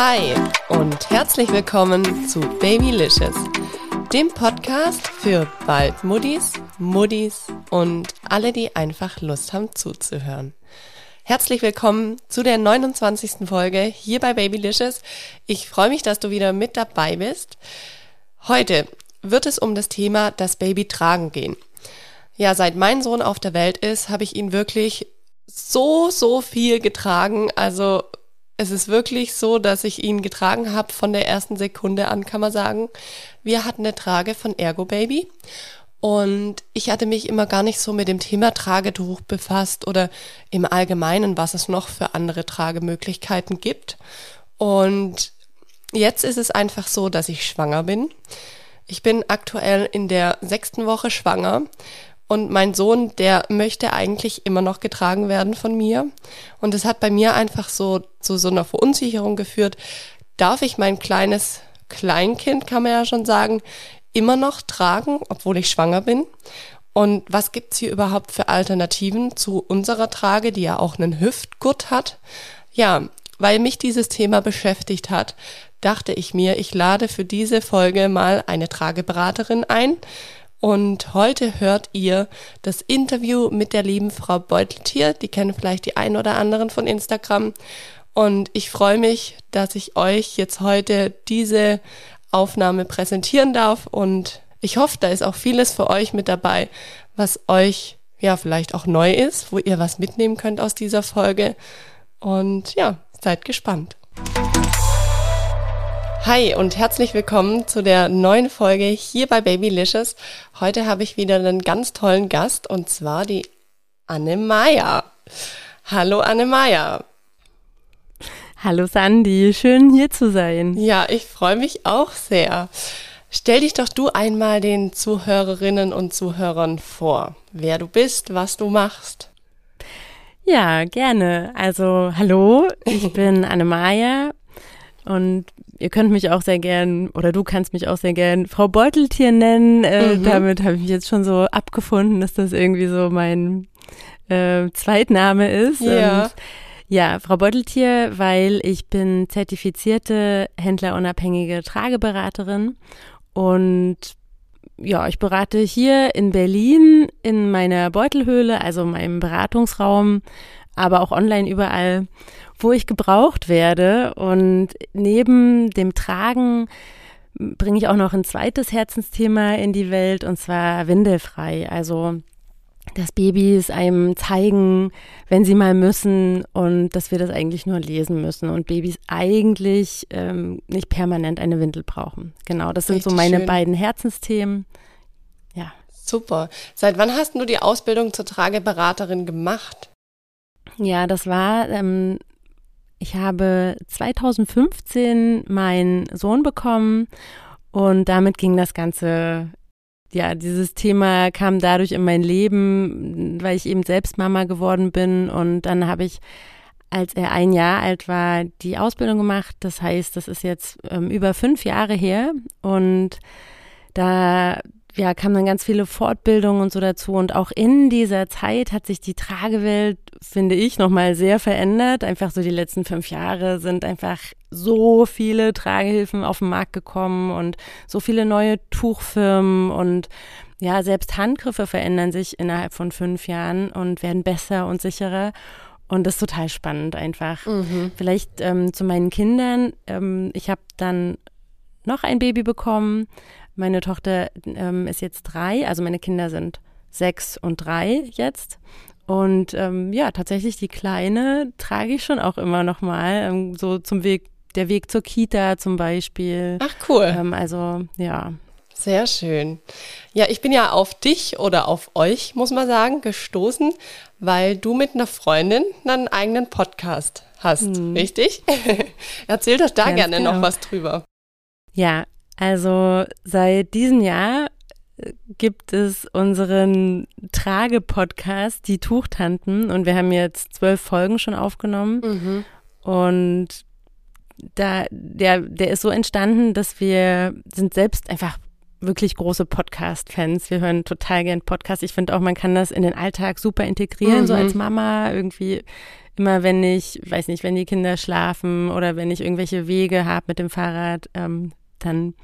Hi und herzlich willkommen zu Babylicious, dem Podcast für bald Muddis, Muddis und alle, die einfach Lust haben zuzuhören. Herzlich willkommen zu der 29. Folge hier bei Babylicious. Ich freue mich, dass du wieder mit dabei bist. Heute wird es um das Thema das Baby tragen gehen. Ja, seit mein Sohn auf der Welt ist, habe ich ihn wirklich so, so viel getragen. Also es ist wirklich so, dass ich ihn getragen habe von der ersten Sekunde an, kann man sagen. Wir hatten eine Trage von Ergo Baby und ich hatte mich immer gar nicht so mit dem Thema Tragetuch befasst oder im Allgemeinen, was es noch für andere Tragemöglichkeiten gibt. Und jetzt ist es einfach so, dass ich schwanger bin. Ich bin aktuell in der sechsten Woche schwanger und mein Sohn, der möchte eigentlich immer noch getragen werden von mir. Und es hat bei mir einfach so zu so einer Verunsicherung geführt. Darf ich mein kleines Kleinkind, kann man ja schon sagen, immer noch tragen, obwohl ich schwanger bin? Und was gibt's hier überhaupt für Alternativen zu unserer Trage, die ja auch einen Hüftgurt hat? Ja, weil mich dieses Thema beschäftigt hat, dachte ich mir, ich lade für diese Folge mal eine Trageberaterin ein, und heute hört ihr das Interview mit der lieben Frau Beuteltier. Die kennen vielleicht die einen oder anderen von Instagram. Und ich freue mich, dass ich euch jetzt heute diese Aufnahme präsentieren darf. Und ich hoffe, da ist auch vieles für euch mit dabei, was euch ja vielleicht auch neu ist, wo ihr was mitnehmen könnt aus dieser Folge. Und ja, seid gespannt. Hi und herzlich willkommen zu der neuen Folge hier bei Babylicious. Heute habe ich wieder einen ganz tollen Gast und zwar die Anne Maya. Hallo Anne Maya. Hallo Sandy, schön hier zu sein. Ja, ich freue mich auch sehr. Stell dich doch du einmal den Zuhörerinnen und Zuhörern vor, wer du bist, was du machst. Ja, gerne. Also, hallo, ich bin Anne Maya und ihr könnt mich auch sehr gern, oder du kannst mich auch sehr gern Frau Beuteltier nennen. Äh, mhm. Damit habe ich mich jetzt schon so abgefunden, dass das irgendwie so mein äh, Zweitname ist. Ja. Und ja, Frau Beuteltier, weil ich bin zertifizierte händlerunabhängige Trageberaterin und ja, ich berate hier in Berlin in meiner Beutelhöhle, also meinem Beratungsraum, aber auch online überall wo ich gebraucht werde. Und neben dem Tragen bringe ich auch noch ein zweites Herzensthema in die Welt und zwar windelfrei. Also dass Babys einem zeigen, wenn sie mal müssen und dass wir das eigentlich nur lesen müssen und Babys eigentlich ähm, nicht permanent eine Windel brauchen. Genau, das sind Richtig so meine schön. beiden Herzensthemen. Ja. Super. Seit wann hast du die Ausbildung zur Trageberaterin gemacht? Ja, das war ähm, ich habe 2015 meinen Sohn bekommen und damit ging das Ganze, ja, dieses Thema kam dadurch in mein Leben, weil ich eben selbst Mama geworden bin und dann habe ich als er ein Jahr alt war, die Ausbildung gemacht. Das heißt, das ist jetzt ähm, über fünf Jahre her und da ja, kamen dann ganz viele Fortbildungen und so dazu. Und auch in dieser Zeit hat sich die Tragewelt, finde ich, nochmal sehr verändert. Einfach so die letzten fünf Jahre sind einfach so viele Tragehilfen auf den Markt gekommen und so viele neue Tuchfirmen und ja, selbst Handgriffe verändern sich innerhalb von fünf Jahren und werden besser und sicherer. Und das ist total spannend einfach. Mhm. Vielleicht ähm, zu meinen Kindern. Ähm, ich habe dann noch ein Baby bekommen meine Tochter ähm, ist jetzt drei, also meine Kinder sind sechs und drei jetzt. Und ähm, ja, tatsächlich die Kleine trage ich schon auch immer noch mal, ähm, so zum Weg, der Weg zur Kita zum Beispiel. Ach cool. Ähm, also ja. Sehr schön. Ja, ich bin ja auf dich oder auf euch, muss man sagen, gestoßen, weil du mit einer Freundin einen eigenen Podcast hast, hm. richtig? Erzähl doch da Ganz gerne genau. noch was drüber. Ja, also seit diesem Jahr äh, gibt es unseren Trage-Podcast, die Tuchtanten, und wir haben jetzt zwölf Folgen schon aufgenommen. Mhm. Und da, der, der ist so entstanden, dass wir sind selbst einfach wirklich große Podcast-Fans. Wir hören total gern Podcasts. Ich finde auch, man kann das in den Alltag super integrieren, mhm. so als Mama irgendwie. Immer wenn ich, weiß nicht, wenn die Kinder schlafen oder wenn ich irgendwelche Wege habe mit dem Fahrrad, ähm, dann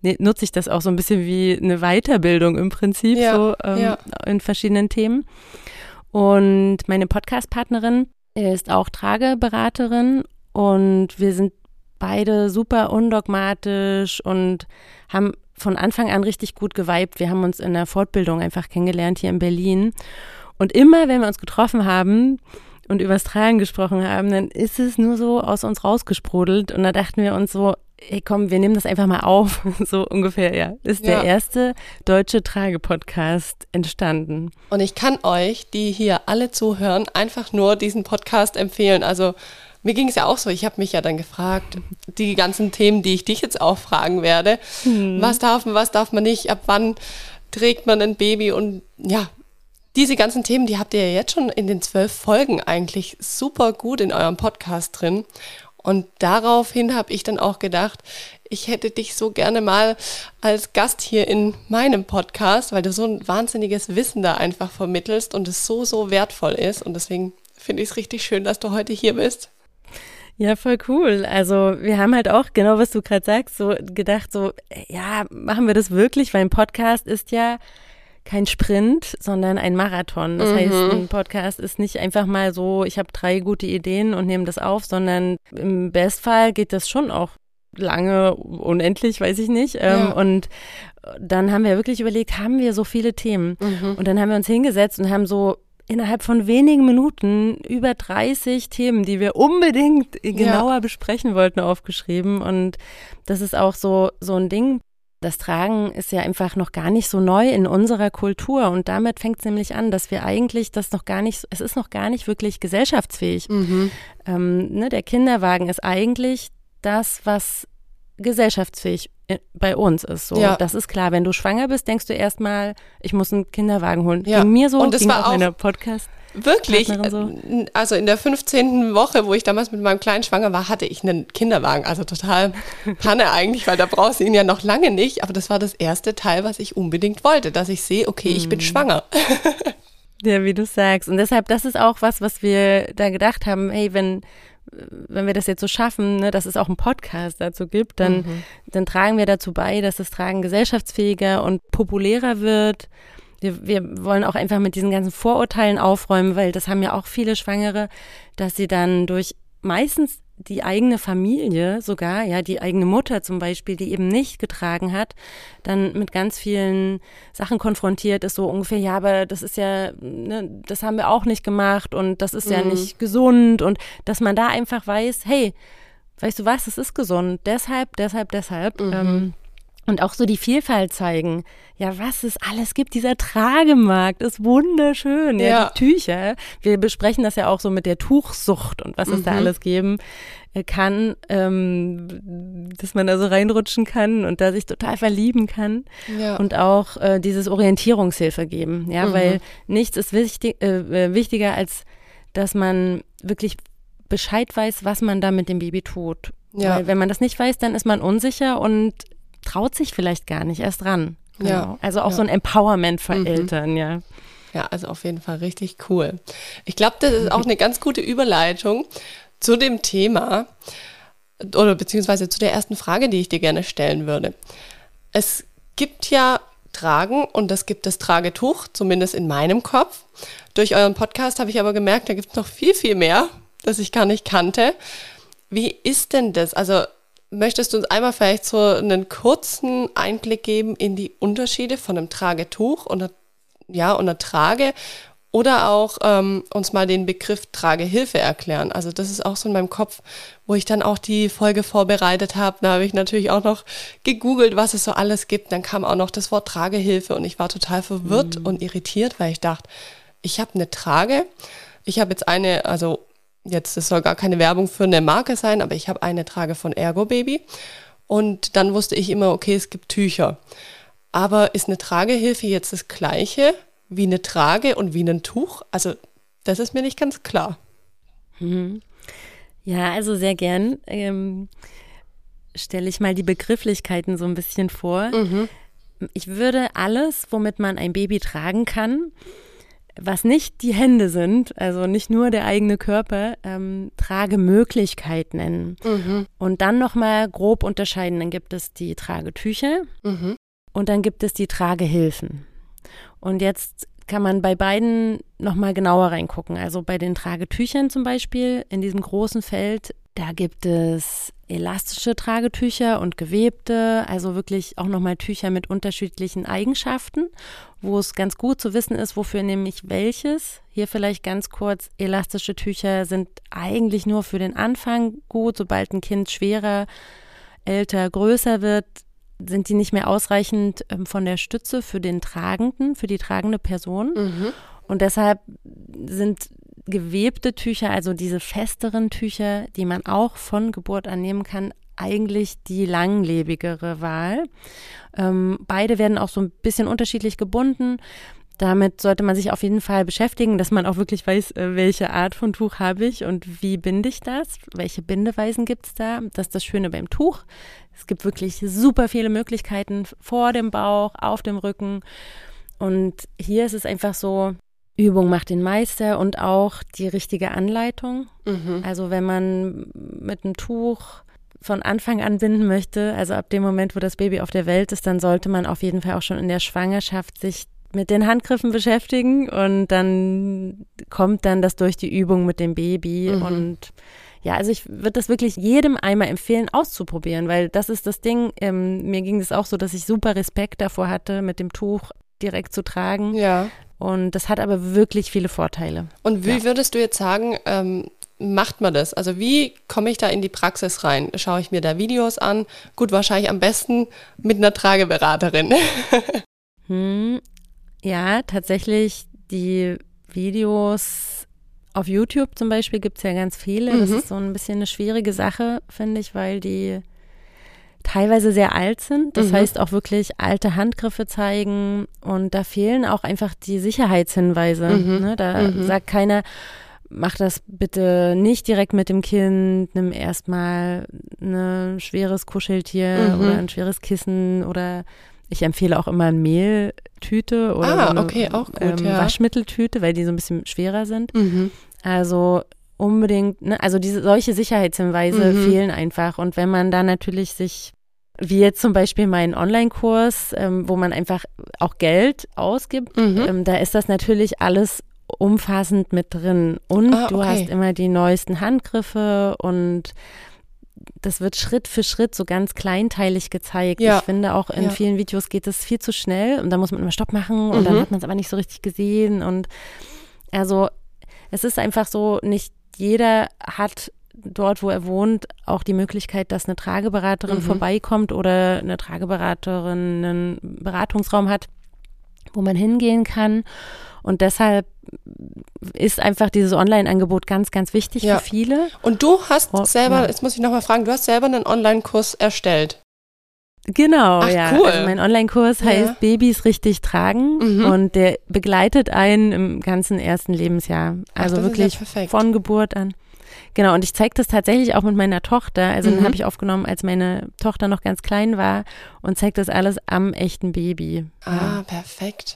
ne, nutze ich das auch so ein bisschen wie eine Weiterbildung im Prinzip, ja, so ähm, ja. in verschiedenen Themen. Und meine Podcast-Partnerin ist auch Trageberaterin und wir sind beide super undogmatisch und haben von Anfang an richtig gut geweibt. Wir haben uns in der Fortbildung einfach kennengelernt hier in Berlin. Und immer, wenn wir uns getroffen haben und übers Tragen gesprochen haben, dann ist es nur so aus uns rausgesprudelt. Und da dachten wir uns so, ey komm, wir nehmen das einfach mal auf. So ungefähr, ja. Ist ja. der erste deutsche Trage-Podcast entstanden. Und ich kann euch, die hier alle zuhören, einfach nur diesen Podcast empfehlen. Also mir ging es ja auch so, ich habe mich ja dann gefragt, die ganzen Themen, die ich dich jetzt auch fragen werde, hm. was darf man, was darf man nicht, ab wann trägt man ein Baby und ja, diese ganzen Themen, die habt ihr ja jetzt schon in den zwölf Folgen eigentlich super gut in eurem Podcast drin. Und daraufhin habe ich dann auch gedacht, ich hätte dich so gerne mal als Gast hier in meinem Podcast, weil du so ein wahnsinniges Wissen da einfach vermittelst und es so, so wertvoll ist. Und deswegen finde ich es richtig schön, dass du heute hier bist. Ja, voll cool. Also wir haben halt auch, genau was du gerade sagst, so gedacht, so, ja, machen wir das wirklich? Weil ein Podcast ist ja kein Sprint, sondern ein Marathon. Das mhm. heißt, ein Podcast ist nicht einfach mal so, ich habe drei gute Ideen und nehme das auf, sondern im Bestfall geht das schon auch lange, unendlich, weiß ich nicht. Ähm, ja. Und dann haben wir wirklich überlegt, haben wir so viele Themen? Mhm. Und dann haben wir uns hingesetzt und haben so innerhalb von wenigen Minuten über 30 Themen, die wir unbedingt genauer ja. besprechen wollten, aufgeschrieben. Und das ist auch so, so ein Ding. Das Tragen ist ja einfach noch gar nicht so neu in unserer Kultur. Und damit fängt es nämlich an, dass wir eigentlich das noch gar nicht, es ist noch gar nicht wirklich gesellschaftsfähig. Mhm. Ähm, ne, der Kinderwagen ist eigentlich das, was gesellschaftsfähig bei uns ist. So, ja. das ist klar. Wenn du schwanger bist, denkst du erstmal, ich muss einen Kinderwagen holen. Ja. Ging mir so, und das ging war auch meiner Podcast. Wirklich, so. also in der 15. Woche, wo ich damals mit meinem Kleinen schwanger war, hatte ich einen Kinderwagen. Also total Panne eigentlich, weil da brauchst du ihn ja noch lange nicht. Aber das war das erste Teil, was ich unbedingt wollte, dass ich sehe, okay, ich bin mhm. schwanger. Ja, wie du sagst. Und deshalb, das ist auch was, was wir da gedacht haben, hey, wenn, wenn wir das jetzt so schaffen, ne, dass es auch einen Podcast dazu gibt, dann, mhm. dann tragen wir dazu bei, dass das Tragen gesellschaftsfähiger und populärer wird. Wir, wir wollen auch einfach mit diesen ganzen Vorurteilen aufräumen, weil das haben ja auch viele Schwangere, dass sie dann durch meistens die eigene Familie sogar, ja, die eigene Mutter zum Beispiel, die eben nicht getragen hat, dann mit ganz vielen Sachen konfrontiert ist, so ungefähr, ja, aber das ist ja, ne, das haben wir auch nicht gemacht und das ist mhm. ja nicht gesund und dass man da einfach weiß, hey, weißt du was, es ist gesund, deshalb, deshalb, deshalb. Mhm. Ähm, und auch so die Vielfalt zeigen. Ja, was es alles gibt. Dieser Tragemarkt ist wunderschön. Ja, ja. die Tücher. Wir besprechen das ja auch so mit der Tuchsucht und was mhm. es da mhm. alles geben äh, kann, ähm, dass man da so reinrutschen kann und da sich total verlieben kann. Ja. Und auch äh, dieses Orientierungshilfe geben. Ja, mhm. weil nichts ist wichtig, äh, äh, wichtiger, als dass man wirklich Bescheid weiß, was man da mit dem Baby tut. Ja. Weil wenn man das nicht weiß, dann ist man unsicher und traut sich vielleicht gar nicht erst ran. Genau. Ja. Also auch ja. so ein Empowerment für mhm. Eltern, ja. Ja, also auf jeden Fall richtig cool. Ich glaube, das ist auch eine ganz gute Überleitung zu dem Thema oder beziehungsweise zu der ersten Frage, die ich dir gerne stellen würde. Es gibt ja Tragen und es gibt das Tragetuch, zumindest in meinem Kopf. Durch euren Podcast habe ich aber gemerkt, da gibt es noch viel, viel mehr, das ich gar nicht kannte. Wie ist denn das? Also Möchtest du uns einmal vielleicht so einen kurzen Einblick geben in die Unterschiede von einem Tragetuch und einer, ja, und einer Trage oder auch ähm, uns mal den Begriff Tragehilfe erklären. Also das ist auch so in meinem Kopf, wo ich dann auch die Folge vorbereitet habe. Da habe ich natürlich auch noch gegoogelt, was es so alles gibt. Dann kam auch noch das Wort Tragehilfe und ich war total verwirrt mhm. und irritiert, weil ich dachte, ich habe eine Trage. Ich habe jetzt eine, also jetzt, das soll gar keine Werbung für eine Marke sein, aber ich habe eine Trage von Ergo Baby. Und dann wusste ich immer, okay, es gibt Tücher. Aber ist eine Tragehilfe jetzt das gleiche wie eine Trage und wie ein Tuch? Also, das ist mir nicht ganz klar. Mhm. Ja, also sehr gern. Ähm, stelle ich mal die Begrifflichkeiten so ein bisschen vor. Mhm. ich würde alles, womit man ein Baby tragen kann, was nicht die Hände sind, also nicht nur der eigene Körper, ähm, Tragemöglichkeit nennen. Mhm. Und dann nochmal grob unterscheiden. Dann gibt es die Tragetücher Mhm. und dann gibt es die Tragehilfen. Und jetzt kann man bei beiden nochmal genauer reingucken. Also bei den Tragetüchern zum Beispiel, in diesem großen Feld, da gibt es elastische Tragetücher und gewebte, also wirklich auch nochmal Tücher mit unterschiedlichen Eigenschaften, wo es ganz gut zu wissen ist, wofür nehme ich welches. Hier vielleicht ganz kurz, elastische Tücher sind eigentlich nur für den Anfang gut, sobald ein Kind schwerer, älter, größer wird, sind die nicht mehr ausreichend ähm, von der Stütze für den Tragenden, für die tragende Person. Mhm. Und deshalb sind gewebte Tücher, also diese festeren Tücher, die man auch von Geburt an nehmen kann, eigentlich die langlebigere Wahl. Ähm, beide werden auch so ein bisschen unterschiedlich gebunden. Damit sollte man sich auf jeden Fall beschäftigen, dass man auch wirklich weiß, äh, welche Art von Tuch habe ich und wie binde ich das, welche Bindeweisen gibt es da. Das ist das Schöne beim Tuch. Es gibt wirklich super viele Möglichkeiten vor dem Bauch, auf dem Rücken. Und hier ist es einfach so, Übung macht den Meister und auch die richtige Anleitung. Mhm. Also wenn man mit einem Tuch von Anfang an binden möchte, also ab dem Moment, wo das Baby auf der Welt ist, dann sollte man auf jeden Fall auch schon in der Schwangerschaft sich mit den Handgriffen beschäftigen und dann kommt dann das durch die Übung mit dem Baby Mhm. und ja, also ich würde das wirklich jedem einmal empfehlen, auszuprobieren, weil das ist das Ding. Ähm, mir ging es auch so, dass ich super Respekt davor hatte, mit dem Tuch direkt zu tragen. Ja. Und das hat aber wirklich viele Vorteile. Und wie Ja. würdest du jetzt sagen, ähm, macht man das? Also wie komme ich da in die Praxis rein? Schaue ich mir da Videos an? Gut, wahrscheinlich am besten mit einer Trageberaterin. Hm, ja, tatsächlich die Videos auf YouTube zum Beispiel gibt es ja ganz viele. Das Mhm. ist so ein bisschen eine schwierige Sache, finde ich, weil die teilweise sehr alt sind. Das Mhm. heißt auch wirklich alte Handgriffe zeigen und da fehlen auch einfach die Sicherheitshinweise. Mhm. Ne? Da Mhm. sagt keiner, mach das bitte nicht direkt mit dem Kind, nimm erstmal ein schweres Kuscheltier Mhm. oder ein schweres Kissen oder ich empfehle auch immer eine Mehltüte oder Ah, so eine okay, gut, ähm, ja. Waschmitteltüte, weil die so ein bisschen schwerer sind. mhm. Also unbedingt, ne, also diese solche Sicherheitshinweise Mhm. fehlen einfach. Und wenn man da natürlich sich, wie jetzt zum Beispiel meinen Online-Kurs, ähm, wo man einfach auch Geld ausgibt, Mhm. ähm, da ist das natürlich alles umfassend mit drin. Und Ah, du okay. hast immer die neuesten Handgriffe und das wird Schritt für Schritt so ganz kleinteilig gezeigt. Ja. Ich finde auch in Ja. vielen Videos geht es viel zu schnell und da muss man immer Stopp machen und dann Mhm. hat man es aber nicht so richtig gesehen und also es ist einfach so, nicht jeder hat dort, wo er wohnt, auch die Möglichkeit, dass eine Trageberaterin Mhm. vorbeikommt oder eine Trageberaterin einen Beratungsraum hat, wo man hingehen kann. Und deshalb ist einfach dieses Online-Angebot ganz, ganz wichtig Ja. für viele. Und du hast Oh, selber, ja. jetzt muss ich nochmal fragen, du hast selber einen Online-Kurs erstellt. Genau, Ach, ja. cool. Also mein Online-Kurs Ja. heißt Babys richtig tragen Mhm. und der begleitet einen im ganzen ersten Lebensjahr. Ach, Also ist wirklich ja von Geburt an. Genau, und ich zeige das tatsächlich auch mit meiner Tochter. Also Mhm. den habe ich aufgenommen, als meine Tochter noch ganz klein war und zeige das alles am echten Baby. Ah, perfekt.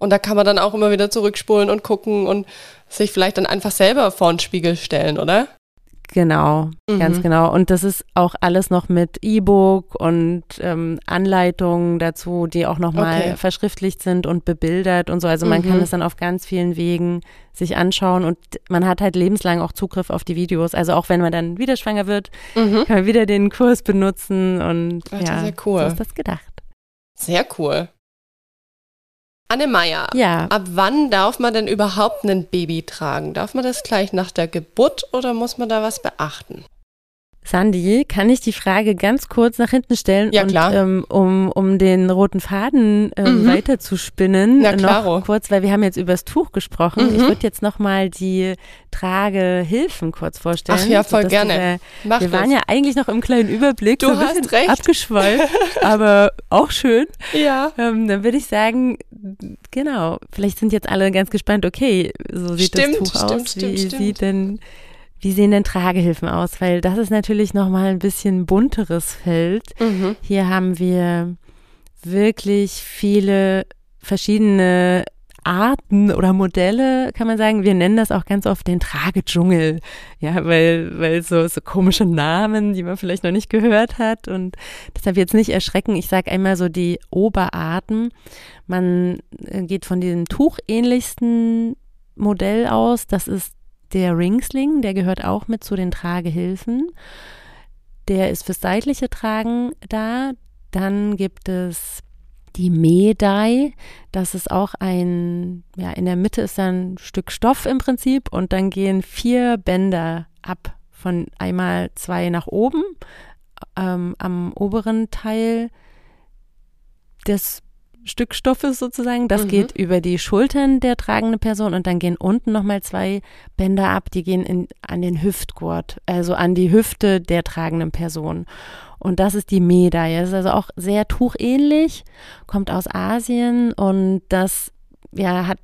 Und da kann man dann auch immer wieder zurückspulen und gucken und sich vielleicht dann einfach selber vor den Spiegel stellen, oder? Genau, ganz Mhm. genau. Und das ist auch alles noch mit E-Book und ähm, Anleitungen dazu, die auch nochmal Okay. verschriftlicht sind und bebildert und so. Also man Mhm. kann es dann auf ganz vielen Wegen sich anschauen und man hat halt lebenslang auch Zugriff auf die Videos. Also auch wenn man dann wieder schwanger wird, Mhm. kann man wieder den Kurs benutzen und Ach, ja cool. so ist das gedacht. Sehr cool. Anne Meier, Ja, ab wann darf man denn überhaupt ein Baby tragen? Darf man das gleich nach der Geburt oder muss man da was beachten? Sandy, kann ich die Frage ganz kurz nach hinten stellen? Ja, und, klar. Ähm, um, um den roten Faden ähm, Mhm. weiter zu spinnen. Na, klaro. Noch kurz, weil wir haben jetzt übers Tuch gesprochen. Mhm. Ich würde jetzt nochmal die Tragehilfen kurz vorstellen. Ach ja, voll gerne. Wir, Mach wir das. waren ja eigentlich noch im kleinen Überblick. Du so hast recht. Abgeschweift, aber auch schön. ja. Ähm, dann würde ich sagen, genau, vielleicht sind jetzt alle ganz gespannt, okay, so sieht Stimmt, das Tuch stimmt, aus. stimmt, wie sieht denn, wie sehen denn Tragehilfen aus? Weil das ist natürlich nochmal ein bisschen bunteres Feld. Mhm. Hier haben wir wirklich viele verschiedene Arten oder Modelle, kann man sagen. Wir nennen das auch ganz oft den Tragedschungel. Ja, weil, weil so, so komische Namen, die man vielleicht noch nicht gehört hat. Und deshalb jetzt nicht erschrecken. Ich sage einmal so die Oberarten. Man äh, geht von diesem tuchähnlichsten Modell aus. Das ist der Ringsling. Der gehört auch mit zu den Tragehilfen. Der ist fürs seitliche Tragen da. Dann gibt es die Medai, das ist auch ein, ja, in der Mitte ist ein Stück Stoff im Prinzip und dann gehen vier Bänder ab, von einmal zwei nach oben ähm, am oberen Teil des Stückstoffes sozusagen. Das mhm. geht über die Schultern der tragenden Person und dann gehen unten nochmal zwei Bänder ab, die gehen in, an den Hüftgurt, also an die Hüfte der tragenden Person. Und das ist die Medaille. Das ist also auch sehr tuchähnlich, kommt aus Asien und das ja, hat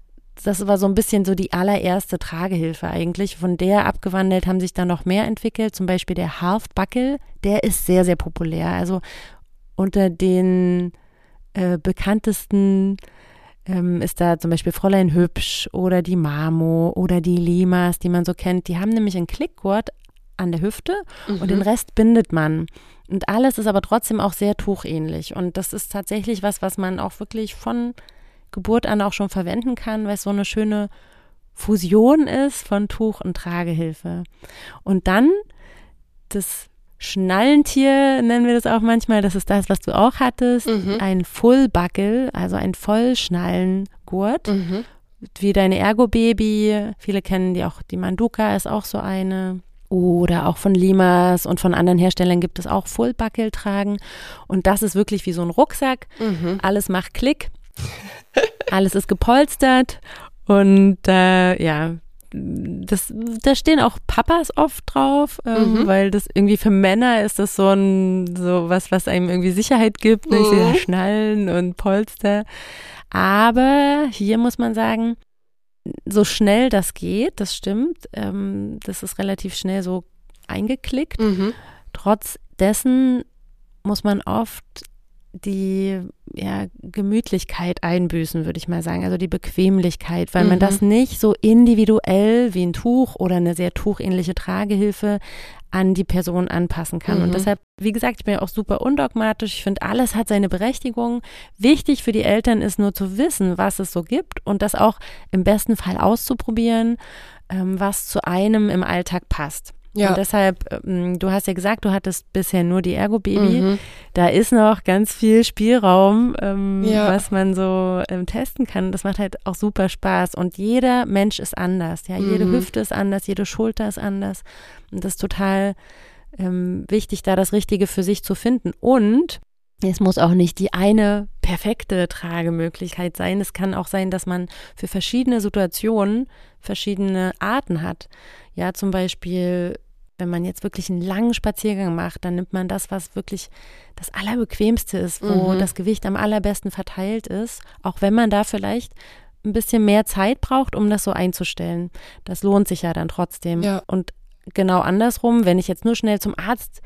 das war so ein bisschen so die allererste Tragehilfe eigentlich. Von der abgewandelt haben sich dann noch mehr entwickelt. Zum Beispiel der Halfbuckle, der ist sehr, sehr populär. Also unter den äh, bekanntesten ähm, ist da zum Beispiel Fräulein Hübsch oder die Mamo oder die Limas, die man so kennt. Die haben nämlich einen Klickgurt an der Hüfte mhm. und den Rest bindet man. Und alles ist aber trotzdem auch sehr tuchähnlich. Und das ist tatsächlich was, was man auch wirklich von Geburt an auch schon verwenden kann, weil es so eine schöne Fusion ist von Tuch und Tragehilfe. Und dann das Schnallentier nennen wir das auch manchmal. Das ist das, was du auch hattest. Mhm. Ein Fullbuckle, also ein Vollschnallengurt. Mhm. Wie deine Ergo-Baby. Viele kennen die auch. Die Manduka ist auch so eine. Oder auch von Limas und von anderen Herstellern gibt es auch Fullbuckle tragen. Und das ist wirklich wie so ein Rucksack. Mhm. Alles macht Klick. Alles ist gepolstert. Und äh, ja, das, da stehen auch Papas oft drauf, ähm, mhm. weil das irgendwie für Männer ist das so ein, so was, was einem irgendwie Sicherheit gibt. Ne? Ich sehe mhm. Schnallen und Polster. Aber hier muss man sagen, so schnell das geht, das stimmt. Ähm, das ist relativ schnell so eingeklickt. Mhm. Trotz dessen muss man oft die ja, Gemütlichkeit einbüßen, würde ich mal sagen, also die Bequemlichkeit, weil mhm. man das nicht so individuell wie ein Tuch oder eine sehr tuchähnliche Tragehilfe an die Person anpassen kann. Mhm. Und deshalb, wie gesagt, ich bin ja auch super undogmatisch. Ich finde, alles hat seine Berechtigung. Wichtig für die Eltern ist nur zu wissen, was es so gibt und das auch im besten Fall auszuprobieren, ähm, was zu einem im Alltag passt. Ja. Und deshalb, ähm, du hast ja gesagt, du hattest bisher nur die Ergo-Baby. Mhm. Da ist noch ganz viel Spielraum, ähm, ja. was man so ähm, testen kann. Das macht halt auch super Spaß. Und jeder Mensch ist anders. Ja, jede mhm. Hüfte ist anders, jede Schulter ist anders. Und das ist total ähm, wichtig, da das Richtige für sich zu finden. Und es muss auch nicht die eine perfekte Tragemöglichkeit sein. Es kann auch sein, dass man für verschiedene Situationen verschiedene Arten hat. Ja, zum Beispiel, wenn man jetzt wirklich einen langen Spaziergang macht, dann nimmt man das, was wirklich das Allerbequemste ist, wo mhm. das Gewicht am allerbesten verteilt ist, auch wenn man da vielleicht ein bisschen mehr Zeit braucht, um das so einzustellen. Das lohnt sich ja dann trotzdem. Ja. Und genau andersrum, wenn ich jetzt nur schnell zum Arzt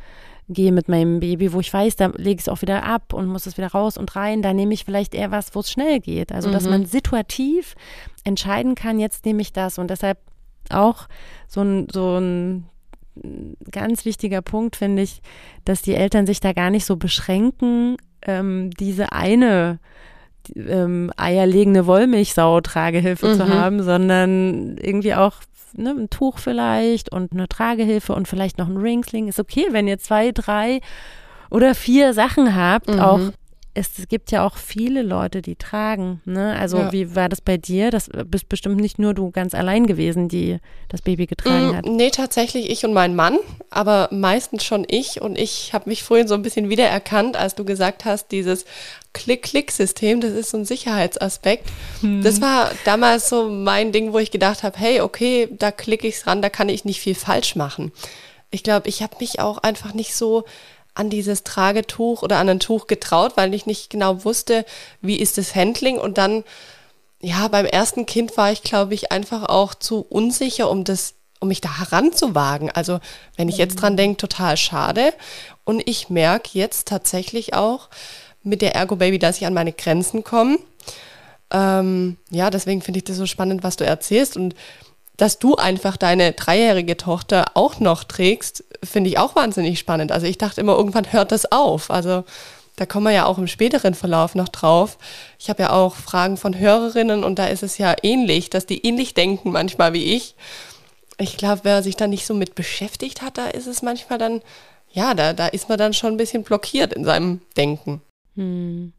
gehe mit meinem Baby, wo ich weiß, da lege ich es auch wieder ab und muss es wieder raus und rein, da nehme ich vielleicht eher was, wo es schnell geht. Also, mhm. dass man situativ entscheiden kann, jetzt nehme ich das und deshalb auch so ein, so ein ganz wichtiger Punkt, finde ich, dass die Eltern sich da gar nicht so beschränken, ähm, diese eine ähm, eierlegende Wollmilchsau-Tragehilfe mhm. zu haben, sondern irgendwie auch ne, ein Tuch vielleicht und eine Tragehilfe und vielleicht noch ein Ringsling. Ist okay, wenn ihr zwei, drei oder vier Sachen habt, mhm. auch es gibt ja auch viele Leute, die tragen. Ne? Also ja. wie war das bei dir? Das bist bestimmt nicht nur du ganz allein gewesen, die das Baby getragen mm, hat. Nee, tatsächlich ich und mein Mann, aber meistens schon ich. Und ich habe mich vorhin so ein bisschen wiedererkannt, als du gesagt hast, dieses Klick-Klick-System, das ist so ein Sicherheitsaspekt. Hm. Das war damals so mein Ding, wo ich gedacht habe, hey, okay, da klicke ich ran, da kann ich nicht viel falsch machen. Ich glaube, ich habe mich auch einfach nicht so an dieses Tragetuch oder an ein Tuch getraut, weil ich nicht genau wusste, wie ist das Handling und dann ja, beim ersten Kind war ich, glaube ich, einfach auch zu unsicher, um das, um mich da heranzuwagen. Also, wenn ich jetzt dran denke, total schade. Und ich merke jetzt tatsächlich auch, mit der Ergo Baby, dass ich an meine Grenzen komme. Ähm, ja, deswegen finde ich das so spannend, was du erzählst. Und dass du einfach deine dreijährige Tochter auch noch trägst, finde ich auch wahnsinnig spannend. Also ich dachte immer, irgendwann hört das auf. Also da kommen wir ja auch im späteren Verlauf noch drauf. Ich habe ja auch Fragen von Hörerinnen und da ist es ja ähnlich, dass die ähnlich denken manchmal wie ich. Ich glaube, wer sich da nicht so mit beschäftigt hat, da ist es manchmal dann, ja, da, da ist man dann schon ein bisschen blockiert in seinem Denken. Hm.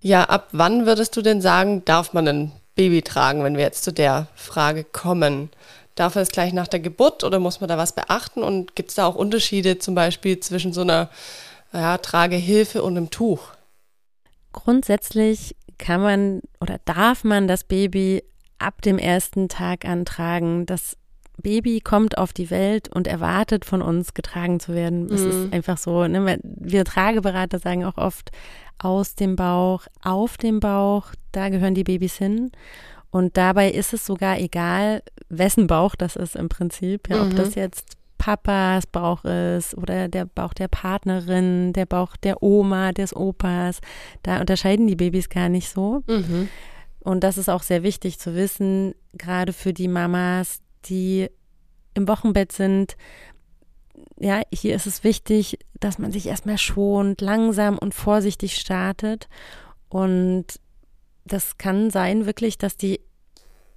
Ja, ab wann würdest du denn sagen, darf man ein Baby tragen, wenn wir jetzt zu der Frage kommen? Darf er es gleich nach der Geburt oder muss man da was beachten? Und gibt es da auch Unterschiede zum Beispiel zwischen so einer ja, Tragehilfe und einem Tuch? Grundsätzlich kann man oder darf man das Baby ab dem ersten Tag antragen. Das Baby kommt auf die Welt und erwartet von uns getragen zu werden. Es mhm. ist einfach so, ne? wir Trageberater sagen auch oft aus dem Bauch, auf dem Bauch, da gehören die Babys hin. Und dabei ist es sogar egal, wessen Bauch das ist im Prinzip. Ja, mhm. Ob das jetzt Papas Bauch ist oder der Bauch der Partnerin, der Bauch der Oma, des Opas. Da unterscheiden die Babys gar nicht so. Mhm. Und das ist auch sehr wichtig zu wissen, gerade für die Mamas, die im Wochenbett sind. Ja, hier ist es wichtig, dass man sich erstmal schont, langsam und vorsichtig startet. Und das kann sein wirklich, dass die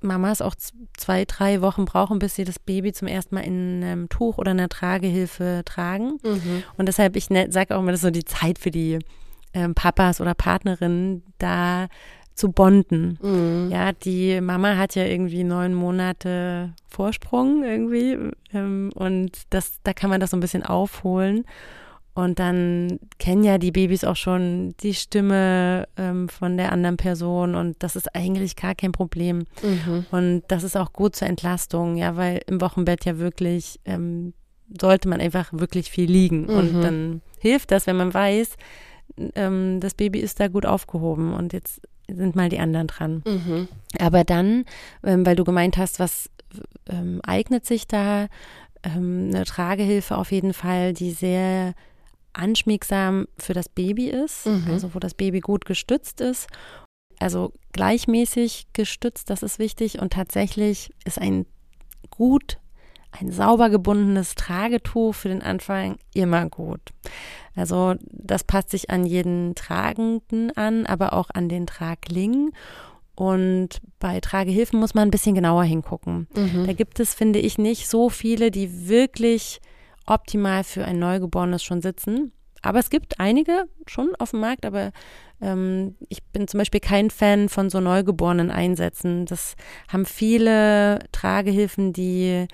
Mamas auch zwei, drei Wochen brauchen, bis sie das Baby zum ersten Mal in einem Tuch oder einer Tragehilfe tragen. Mhm. Und deshalb, ich ne, sage auch immer, das ist so die Zeit für die ähm, Papas oder Partnerinnen, da zu bonden. Mhm. Ja, die Mama hat ja irgendwie neun Monate Vorsprung irgendwie ähm, und das, da kann man das so ein bisschen aufholen. Und dann kennen ja die Babys auch schon die Stimme ähm, von der anderen Person und das ist eigentlich gar kein Problem. Mhm. Und das ist auch gut zur Entlastung, ja, weil im Wochenbett ja wirklich ähm, sollte man einfach wirklich viel liegen. Mhm. Und dann hilft das, wenn man weiß, ähm, das Baby ist da gut aufgehoben und jetzt sind mal die anderen dran. Mhm. Aber dann, ähm, weil du gemeint hast, was ähm, eignet sich da, ähm, eine Tragehilfe auf jeden Fall, die sehr anschmiegsam für das Baby ist, mhm. also wo das Baby gut gestützt ist. Also gleichmäßig gestützt, das ist wichtig. Und tatsächlich ist ein gut, ein sauber gebundenes Tragetuch für den Anfang immer gut. Also das passt sich an jeden Tragenden an, aber auch an den Tragling. Und bei Tragehilfen muss man ein bisschen genauer hingucken. Mhm. Da gibt es, finde ich, nicht so viele, die wirklich optimal für ein Neugeborenes schon sitzen. Aber es gibt einige schon auf dem Markt, aber ähm, ich bin zum Beispiel kein Fan von so neugeborenen Einsätzen. Das haben viele Tragehilfen, die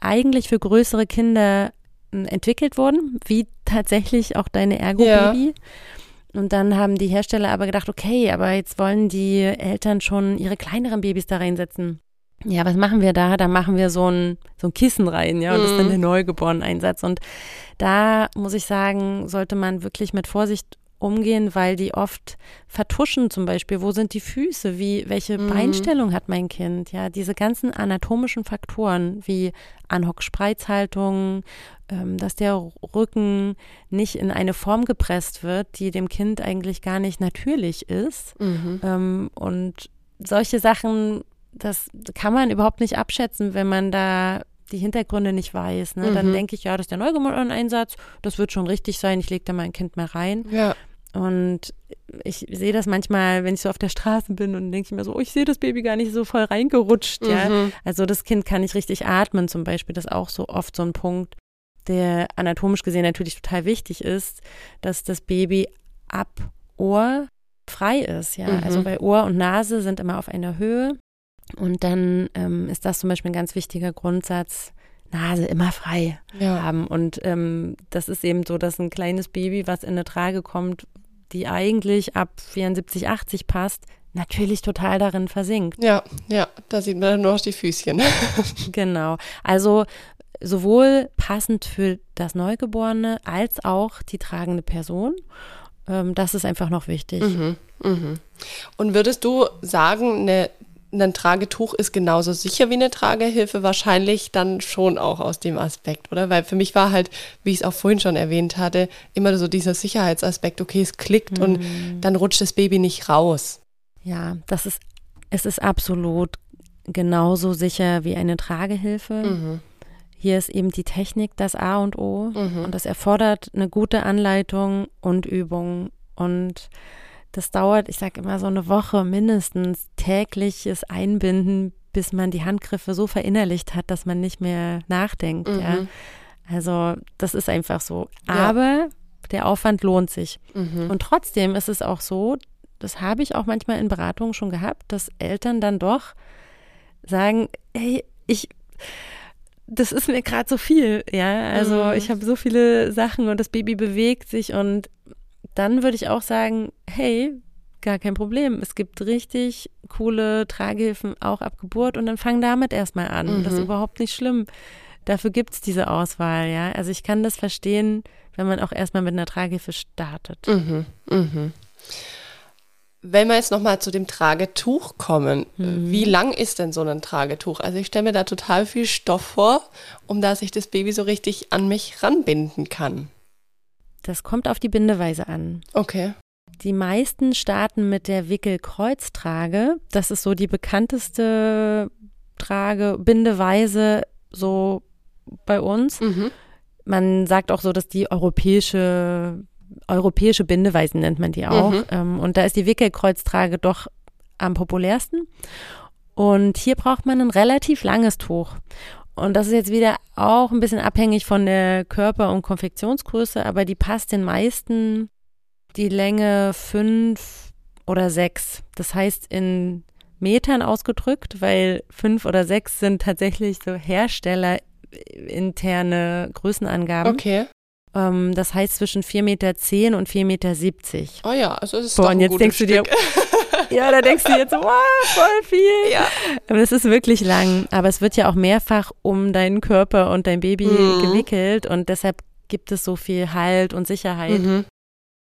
eigentlich für größere Kinder äh, entwickelt wurden, wie tatsächlich auch deine Ergo-Baby. Ja. Und dann haben die Hersteller aber gedacht, okay, aber jetzt wollen die Eltern schon ihre kleineren Babys da reinsetzen ja, was machen wir da? Da machen wir so ein, so ein Kissen rein, ja, und das ist dann mhm. der Neugeborenen-Einsatz. Und da muss ich sagen, sollte man wirklich mit Vorsicht umgehen, weil die oft vertuschen zum Beispiel, wo sind die Füße, wie, welche mhm. Beinstellung hat mein Kind, ja, diese ganzen anatomischen Faktoren wie Anhock-Spreizhaltung, ähm, dass der Rücken nicht in eine Form gepresst wird, die dem Kind eigentlich gar nicht natürlich ist mhm. ähm, und solche Sachen das kann man überhaupt nicht abschätzen, wenn man da die Hintergründe nicht weiß. Ne? Mhm. Dann denke ich, ja, das ist der Neugeborenen-Einsatz, das wird schon richtig sein, ich lege da mein Kind mal rein. Ja. Und ich sehe das manchmal, wenn ich so auf der Straße bin und denke ich mir so, oh, ich sehe das Baby gar nicht so voll reingerutscht, mhm. ja. Also das Kind kann nicht richtig atmen zum Beispiel, das ist auch so oft so ein Punkt, der anatomisch gesehen natürlich total wichtig ist, dass das Baby ab Ohr frei ist, ja. Mhm. Also bei Ohr und Nase sind immer auf einer Höhe und dann ähm, ist das zum Beispiel ein ganz wichtiger Grundsatz, Nase immer frei ja. haben. Und ähm, das ist eben so, dass ein kleines Baby, was in eine Trage kommt, die eigentlich ab 74, 80 passt, natürlich total darin versinkt. Ja, ja, da sieht man dann nur noch die Füßchen. genau. Also sowohl passend für das Neugeborene als auch die tragende Person. Ähm, das ist einfach noch wichtig. Mhm, mhm. Und würdest du sagen, eine ein Tragetuch ist genauso sicher wie eine Tragehilfe, wahrscheinlich dann schon auch aus dem Aspekt, oder? Weil für mich war halt, wie ich es auch vorhin schon erwähnt hatte, immer so dieser Sicherheitsaspekt, okay, es klickt mhm. und dann rutscht das Baby nicht raus. Ja, das ist, es ist absolut genauso sicher wie eine Tragehilfe. Mhm. Hier ist eben die Technik das A und O mhm. und das erfordert eine gute Anleitung und Übung und das dauert, ich sage immer so eine Woche mindestens tägliches Einbinden, bis man die Handgriffe so verinnerlicht hat, dass man nicht mehr nachdenkt. Mhm. Ja. Also das ist einfach so. Aber ja. der Aufwand lohnt sich. Mhm. Und trotzdem ist es auch so, das habe ich auch manchmal in Beratungen schon gehabt, dass Eltern dann doch sagen, hey, ich das ist mir gerade so viel, ja. Also mhm. ich habe so viele Sachen und das Baby bewegt sich und dann würde ich auch sagen, hey, gar kein Problem. Es gibt richtig coole Tragehilfen auch ab Geburt und dann fang damit erstmal an. Mhm. Das ist mhm. überhaupt nicht schlimm. Dafür gibt es diese Auswahl, ja. Also ich kann das verstehen, wenn man auch erstmal mit einer Tragehilfe startet. Mhm. Mhm. Wenn wir jetzt nochmal zu dem Tragetuch kommen, mhm. wie lang ist denn so ein Tragetuch? Also ich stelle mir da total viel Stoff vor, um dass ich das Baby so richtig an mich ranbinden kann. Das kommt auf die Bindeweise an. Okay. Die meisten starten mit der Wickelkreuztrage. Das ist so die bekannteste Trage, Bindeweise so bei uns. Mhm. Man sagt auch so, dass die europäische, europäische Bindeweisen nennt man die auch. Mhm. Ähm, und da ist die Wickelkreuztrage doch am populärsten. Und hier braucht man ein relativ langes Tuch. Und das ist jetzt wieder auch ein bisschen abhängig von der Körper- und Konfektionsgröße, aber die passt den meisten die Länge fünf oder sechs. Das heißt in Metern ausgedrückt, weil fünf oder sechs sind tatsächlich so herstellerinterne Größenangaben. Okay. Ähm, das heißt zwischen 4,10 Meter zehn und 4,70 Meter. Oh ja, also es ist Boah, doch und jetzt denkst Stück. du dir, Ja, da denkst du jetzt, wow, voll viel. Ja. Aber es ist wirklich lang. Aber es wird ja auch mehrfach um deinen Körper und dein Baby mhm. gewickelt und deshalb gibt es so viel Halt und Sicherheit. Mhm.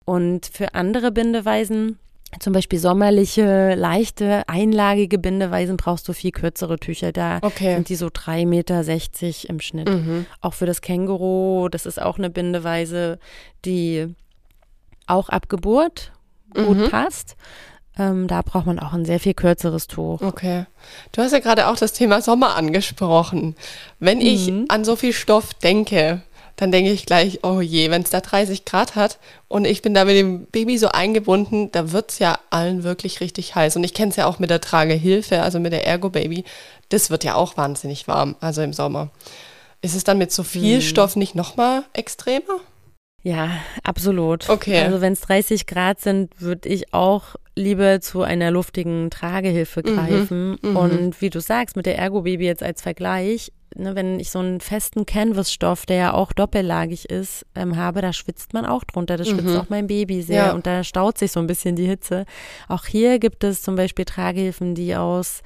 Und für andere Bindeweisen, zum Beispiel sommerliche, leichte, einlagige Bindeweisen, brauchst du viel kürzere Tücher. Da okay. sind die so 3,60 Meter im Schnitt. Mhm. Auch für das Känguru, das ist auch eine Bindeweise, die auch ab Geburt gut mhm. passt. Ähm, da braucht man auch ein sehr viel kürzeres Tuch. Okay. Du hast ja gerade auch das Thema Sommer angesprochen. Wenn mhm. ich an so viel Stoff denke, dann denke ich gleich, oh je, wenn es da 30 Grad hat und ich bin da mit dem Baby so eingebunden, da wird es ja allen wirklich richtig heiß. Und ich kenne es ja auch mit der Tragehilfe, also mit der Ergo Baby. Das wird ja auch wahnsinnig warm, also im Sommer. Ist es dann mit so viel mhm. Stoff nicht nochmal extremer? Ja, absolut. Okay. Also wenn es 30 Grad sind, würde ich auch lieber zu einer luftigen Tragehilfe mhm, greifen. Mhm, und wie du sagst, mit der Ergo Baby jetzt als Vergleich, ne, wenn ich so einen festen Canvas-Stoff, der ja auch doppellagig ist, ähm, habe, da schwitzt man auch drunter. Das schwitzt mhm. auch mein Baby sehr ja. und da staut sich so ein bisschen die Hitze. Auch hier gibt es zum Beispiel Tragehilfen, die aus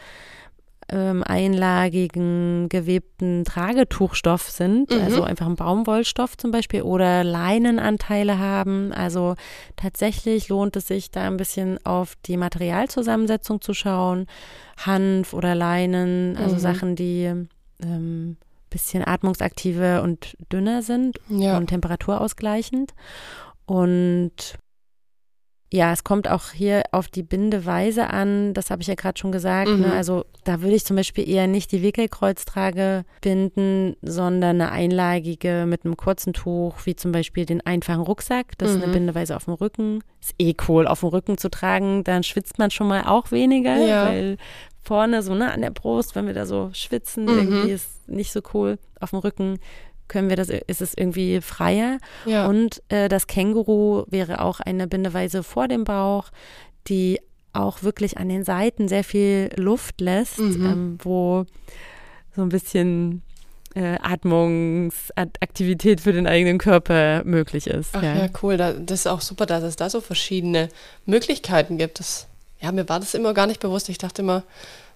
ähm, einlagigen gewebten Tragetuchstoff sind, mhm. also einfach ein Baumwollstoff zum Beispiel oder Leinenanteile haben. Also tatsächlich lohnt es sich da ein bisschen auf die Materialzusammensetzung zu schauen. Hanf oder Leinen, also mhm. Sachen, die ähm, bisschen atmungsaktiver und dünner sind ja. und temperaturausgleichend. Und ja, es kommt auch hier auf die Bindeweise an, das habe ich ja gerade schon gesagt. Ne? Mhm. Ne? Also da würde ich zum Beispiel eher nicht die Wickelkreuztrage binden, sondern eine einlagige mit einem kurzen Tuch, wie zum Beispiel den einfachen Rucksack. Das mhm. ist eine mhm. Bindeweise auf dem Rücken. Ist eh cool, auf dem Rücken zu tragen. Dann schwitzt man schon mal auch weniger, ja. weil vorne so ne, an der Brust, wenn wir da so schwitzen, mhm. irgendwie ist nicht so cool. Auf dem Rücken können wir das, ist es irgendwie freier. Ja. Und äh, das Känguru wäre auch eine Bindeweise vor dem Bauch, die auch wirklich an den Seiten sehr viel Luft lässt, mhm. ähm, wo so ein bisschen äh, Atmungsaktivität für den eigenen Körper möglich ist. Ach ja, ja cool. das ist auch super, dass es da so verschiedene Möglichkeiten gibt. Das, ja, mir war das immer gar nicht bewusst. Ich dachte immer,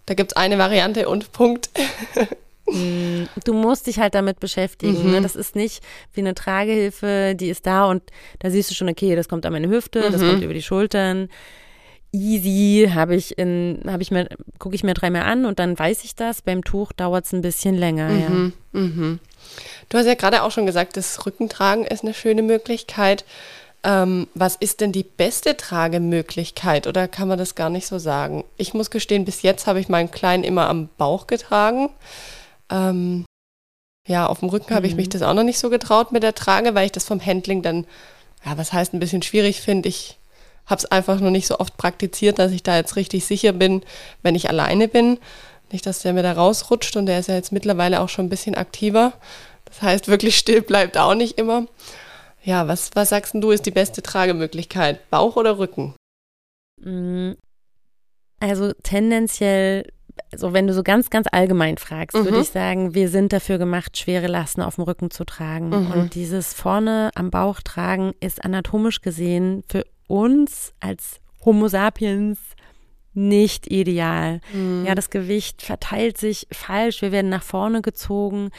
da gibt es eine Variante und Punkt. Mm, du musst dich halt damit beschäftigen. Ne? Mhm. Ne? Das ist nicht wie eine Tragehilfe, die ist da und da siehst du schon, okay, das kommt an meine Hüfte, mhm. das kommt über die Schultern. easy, habe ich in, habe ich mir, gucke ich mir dreimal an und dann weiß ich das. Beim Tuch dauert es ein bisschen länger, mhm, ja. Mhm. Du hast ja gerade auch schon gesagt, das Rückentragen ist eine schöne Möglichkeit. Ähm, was ist denn die beste Tragemöglichkeit oder kann man das gar nicht so sagen? Ich muss gestehen, bis jetzt habe ich meinen Kleinen immer am Bauch getragen. Ähm, ja, auf dem Rücken mhm. habe ich mich mhm. das auch noch nicht so getraut mit der Trage, weil ich das vom Handling dann, ja, was heißt ein bisschen schwierig finde. Ich habe es einfach noch nicht so oft praktiziert, dass ich da jetzt richtig sicher bin, wenn ich alleine bin. Nicht, dass der mir da rausrutscht und der ist ja jetzt mittlerweile auch schon ein bisschen aktiver. Das heißt, wirklich still bleibt auch nicht immer. Ja, was, was sagst du, ist die beste Tragemöglichkeit? Bauch oder Rücken? Mm, also tendenziell, also wenn du so ganz, ganz allgemein fragst, mhm. würde ich sagen, wir sind dafür gemacht, schwere Lasten auf dem Rücken zu tragen. Mhm. Und dieses vorne am Bauch tragen ist anatomisch gesehen für uns als Homo sapiens nicht ideal. Mhm. Ja, das Gewicht verteilt sich falsch, wir werden nach vorne gezogen.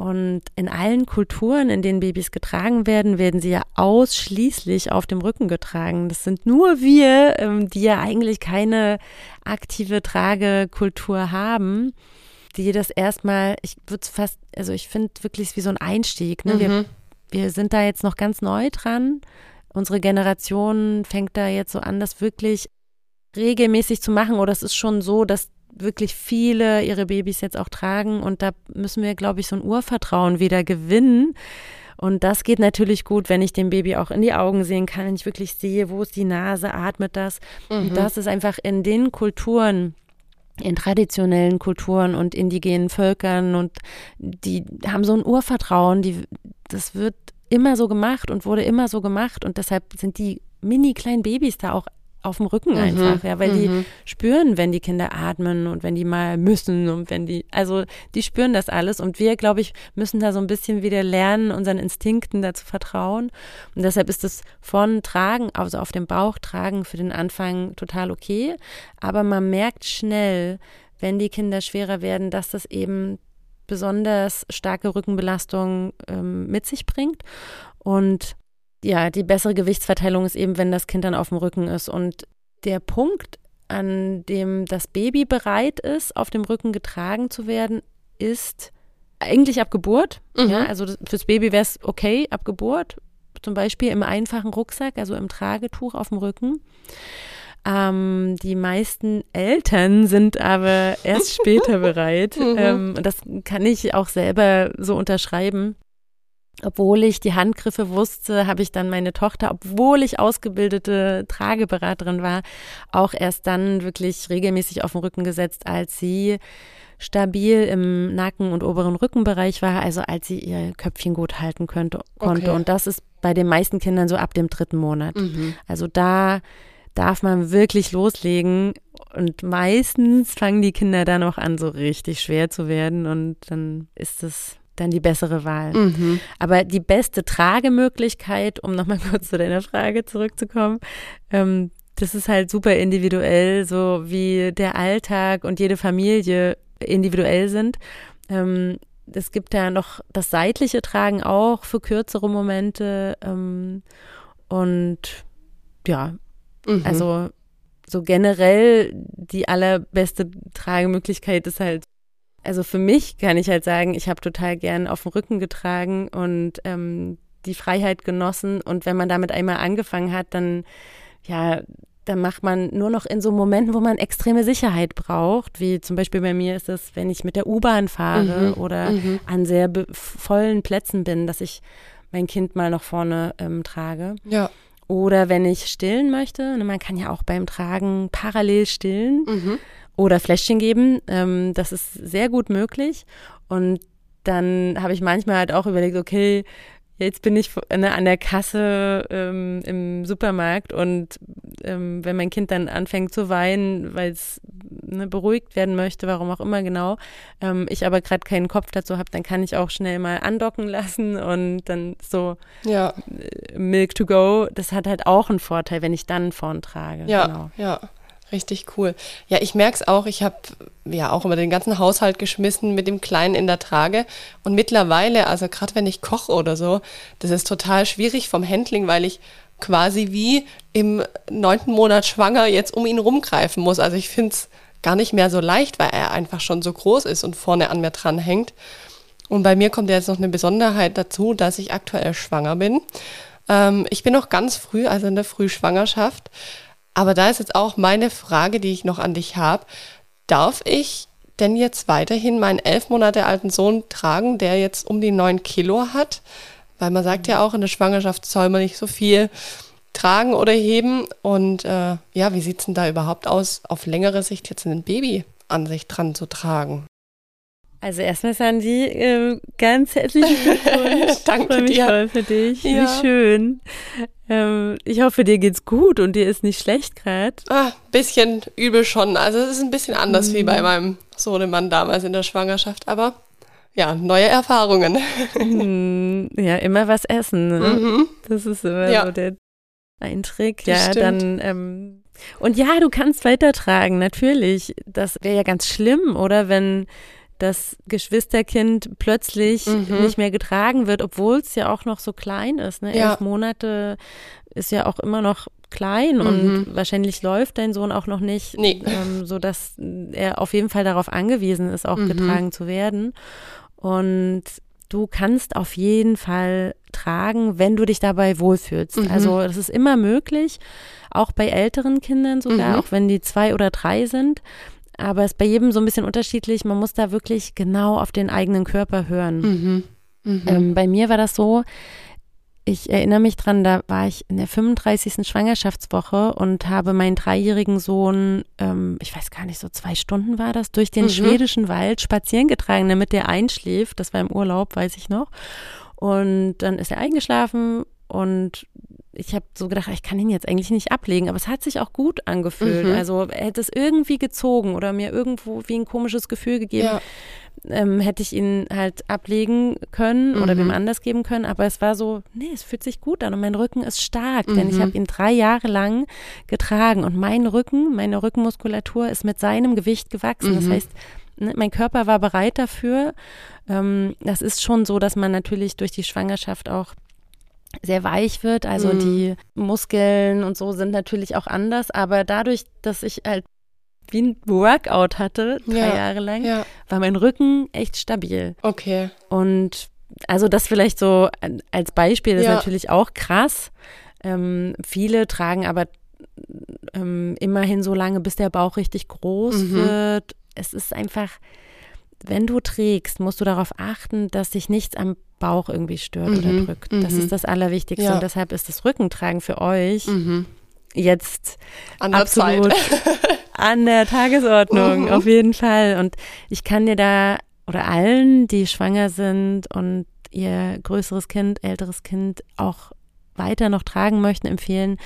Und in allen Kulturen, in denen Babys getragen werden, werden sie ja ausschließlich auf dem Rücken getragen. Das sind nur wir, ähm, die ja eigentlich keine aktive Tragekultur haben, die das erstmal, ich würde es fast, also ich finde wirklich wie so ein Einstieg. Ne? Mhm. Wir, wir sind da jetzt noch ganz neu dran. Unsere Generation fängt da jetzt so an, das wirklich regelmäßig zu machen. Oder es ist schon so, dass wirklich viele ihre Babys jetzt auch tragen und da müssen wir, glaube ich, so ein Urvertrauen wieder gewinnen. Und das geht natürlich gut, wenn ich dem Baby auch in die Augen sehen kann, wenn ich wirklich sehe, wo ist die Nase, atmet das. Mhm. Und das ist einfach in den Kulturen, in traditionellen Kulturen und indigenen Völkern und die haben so ein Urvertrauen, die, das wird immer so gemacht und wurde immer so gemacht und deshalb sind die mini kleinen Babys da auch auf dem Rücken mhm. einfach, ja, weil mhm. die spüren, wenn die Kinder atmen und wenn die mal müssen und wenn die, also die spüren das alles und wir, glaube ich, müssen da so ein bisschen wieder lernen, unseren Instinkten dazu vertrauen und deshalb ist es von Tragen, also auf dem Bauch tragen für den Anfang total okay, aber man merkt schnell, wenn die Kinder schwerer werden, dass das eben besonders starke Rückenbelastung ähm, mit sich bringt und ja, die bessere Gewichtsverteilung ist eben, wenn das Kind dann auf dem Rücken ist. Und der Punkt, an dem das Baby bereit ist, auf dem Rücken getragen zu werden, ist eigentlich ab Geburt. Mhm. Ja, also fürs Baby wäre es okay ab Geburt, zum Beispiel im einfachen Rucksack, also im Tragetuch auf dem Rücken. Ähm, die meisten Eltern sind aber erst später bereit. Mhm. Ähm, das kann ich auch selber so unterschreiben obwohl ich die Handgriffe wusste, habe ich dann meine Tochter, obwohl ich ausgebildete Trageberaterin war, auch erst dann wirklich regelmäßig auf den Rücken gesetzt, als sie stabil im Nacken- und oberen Rückenbereich war, also als sie ihr Köpfchen gut halten könnte, konnte. Okay. Und das ist bei den meisten Kindern so ab dem dritten Monat. Mhm. Also da darf man wirklich loslegen. Und meistens fangen die Kinder dann auch an, so richtig schwer zu werden. Und dann ist es dann die bessere Wahl. Mhm. Aber die beste Tragemöglichkeit, um nochmal kurz zu deiner Frage zurückzukommen, ähm, das ist halt super individuell, so wie der Alltag und jede Familie individuell sind. Ähm, es gibt ja noch das seitliche Tragen auch für kürzere Momente. Ähm, und ja, mhm. also so generell die allerbeste Tragemöglichkeit ist halt also für mich kann ich halt sagen, ich habe total gern auf dem Rücken getragen und ähm, die Freiheit genossen. Und wenn man damit einmal angefangen hat, dann, ja, dann macht man nur noch in so Momenten, wo man extreme Sicherheit braucht, wie zum Beispiel bei mir ist es, wenn ich mit der U-Bahn fahre mhm. oder mhm. an sehr vollen Plätzen bin, dass ich mein Kind mal noch vorne ähm, trage. Ja. Oder wenn ich stillen möchte, ne, man kann ja auch beim Tragen parallel stillen. Mhm oder Fläschchen geben. Ähm, das ist sehr gut möglich. Und dann habe ich manchmal halt auch überlegt, okay, jetzt bin ich ne, an der Kasse ähm, im Supermarkt und ähm, wenn mein Kind dann anfängt zu weinen, weil es ne, beruhigt werden möchte, warum auch immer genau, ähm, ich aber gerade keinen Kopf dazu habe, dann kann ich auch schnell mal andocken lassen und dann so ja. Äh, Milk to go. Das hat halt auch einen Vorteil, wenn ich dann vorn trage. Ja, genau. ja. Richtig cool. Ja, ich merke es auch. Ich habe ja auch immer den ganzen Haushalt geschmissen mit dem Kleinen in der Trage. Und mittlerweile, also gerade wenn ich koche oder so, das ist total schwierig vom Handling, weil ich quasi wie im neunten Monat schwanger jetzt um ihn rumgreifen muss. Also ich finde es gar nicht mehr so leicht, weil er einfach schon so groß ist und vorne an mir dran hängt. Und bei mir kommt jetzt noch eine Besonderheit dazu, dass ich aktuell schwanger bin. Ähm, ich bin noch ganz früh, also in der Frühschwangerschaft. Aber da ist jetzt auch meine Frage, die ich noch an dich habe. Darf ich denn jetzt weiterhin meinen elf Monate alten Sohn tragen, der jetzt um die neun Kilo hat? Weil man sagt ja auch, in der Schwangerschaft soll man nicht so viel tragen oder heben. Und äh, ja, wie sieht es denn da überhaupt aus, auf längere Sicht jetzt ein Baby an sich dran zu tragen? Also erstmal Sandy, äh, ganz herzlichen Glückwunsch. Danke ich freue mich dir. voll für dich. Ja. Wie schön. Ähm, ich hoffe, dir geht's gut und dir ist nicht schlecht gerade. Ah, bisschen übel schon. Also es ist ein bisschen anders Mhm. wie bei meinem Sohnemann damals in der Schwangerschaft. Aber ja, neue Erfahrungen. Hm, ja, immer was essen. Ne? Mhm. Das ist immer Ja. so der ein Trick. Das ja, stimmt. dann ähm, und ja, du kannst weitertragen, natürlich. Das wäre ja ganz schlimm, oder wenn das Geschwisterkind plötzlich Mhm. nicht mehr getragen wird, obwohl es ja auch noch so klein ist. Ne? Ja. Elf Monate ist ja auch immer noch klein Mhm. und wahrscheinlich läuft dein Sohn auch noch nicht, Nee. ähm, so dass er auf jeden Fall darauf angewiesen ist, auch Mhm. getragen zu werden. Und du kannst auf jeden Fall tragen, wenn du dich dabei wohlfühlst. Mhm. Also das ist immer möglich, auch bei älteren Kindern sogar, Mhm. auch wenn die zwei oder drei sind. Aber es ist bei jedem so ein bisschen unterschiedlich. Man muss da wirklich genau auf den eigenen Körper hören. Mhm. Mhm. Ähm, bei mir war das so, ich erinnere mich dran, da war ich in der 35. Schwangerschaftswoche und habe meinen dreijährigen Sohn, ähm, ich weiß gar nicht, so zwei Stunden war das, durch den Mhm. schwedischen Wald spazieren getragen, damit der einschläft. Das war im Urlaub, weiß ich noch. Und dann ist er eingeschlafen und ich habe so gedacht, ich kann ihn jetzt eigentlich nicht ablegen, aber es hat sich auch gut angefühlt. Mhm. Also er hätte es irgendwie gezogen oder mir irgendwo wie ein komisches Gefühl gegeben, ja. ähm, hätte ich ihn halt ablegen können oder Mhm. wem anders geben können. Aber es war so, nee, es fühlt sich gut an und mein Rücken ist stark, denn ich Mhm. habe ihn drei Jahre lang getragen und mein Rücken, meine Rückenmuskulatur ist mit seinem Gewicht gewachsen. Das Mhm. heißt, ne, mein Körper war bereit dafür. Ähm, das ist schon so, dass man natürlich durch die Schwangerschaft auch sehr weich wird. Also Mhm. die Muskeln und so sind natürlich auch anders. Aber dadurch, dass ich halt wie ein Workout hatte, drei Ja. Jahre lang, ja, war mein Rücken echt stabil. okay. Und also das vielleicht so als Beispiel ist Ja. natürlich auch krass. Ähm, viele tragen aber ähm, immerhin so lange, bis der Bauch richtig groß Mhm. wird. Es ist einfach, wenn du trägst, musst du darauf achten, dass sich nichts am Bauch irgendwie stört oder Mhm. drückt. Das Mhm. ist das Allerwichtigste. Ja. Und deshalb ist das Rückentragen für euch Mhm. jetzt An der absolut an der Tagesordnung, Mhm. auf jeden Fall. Und ich kann dir da oder allen, die schwanger sind und ihr größeres Kind, älteres Kind auch weiter noch tragen möchten, empfehlen,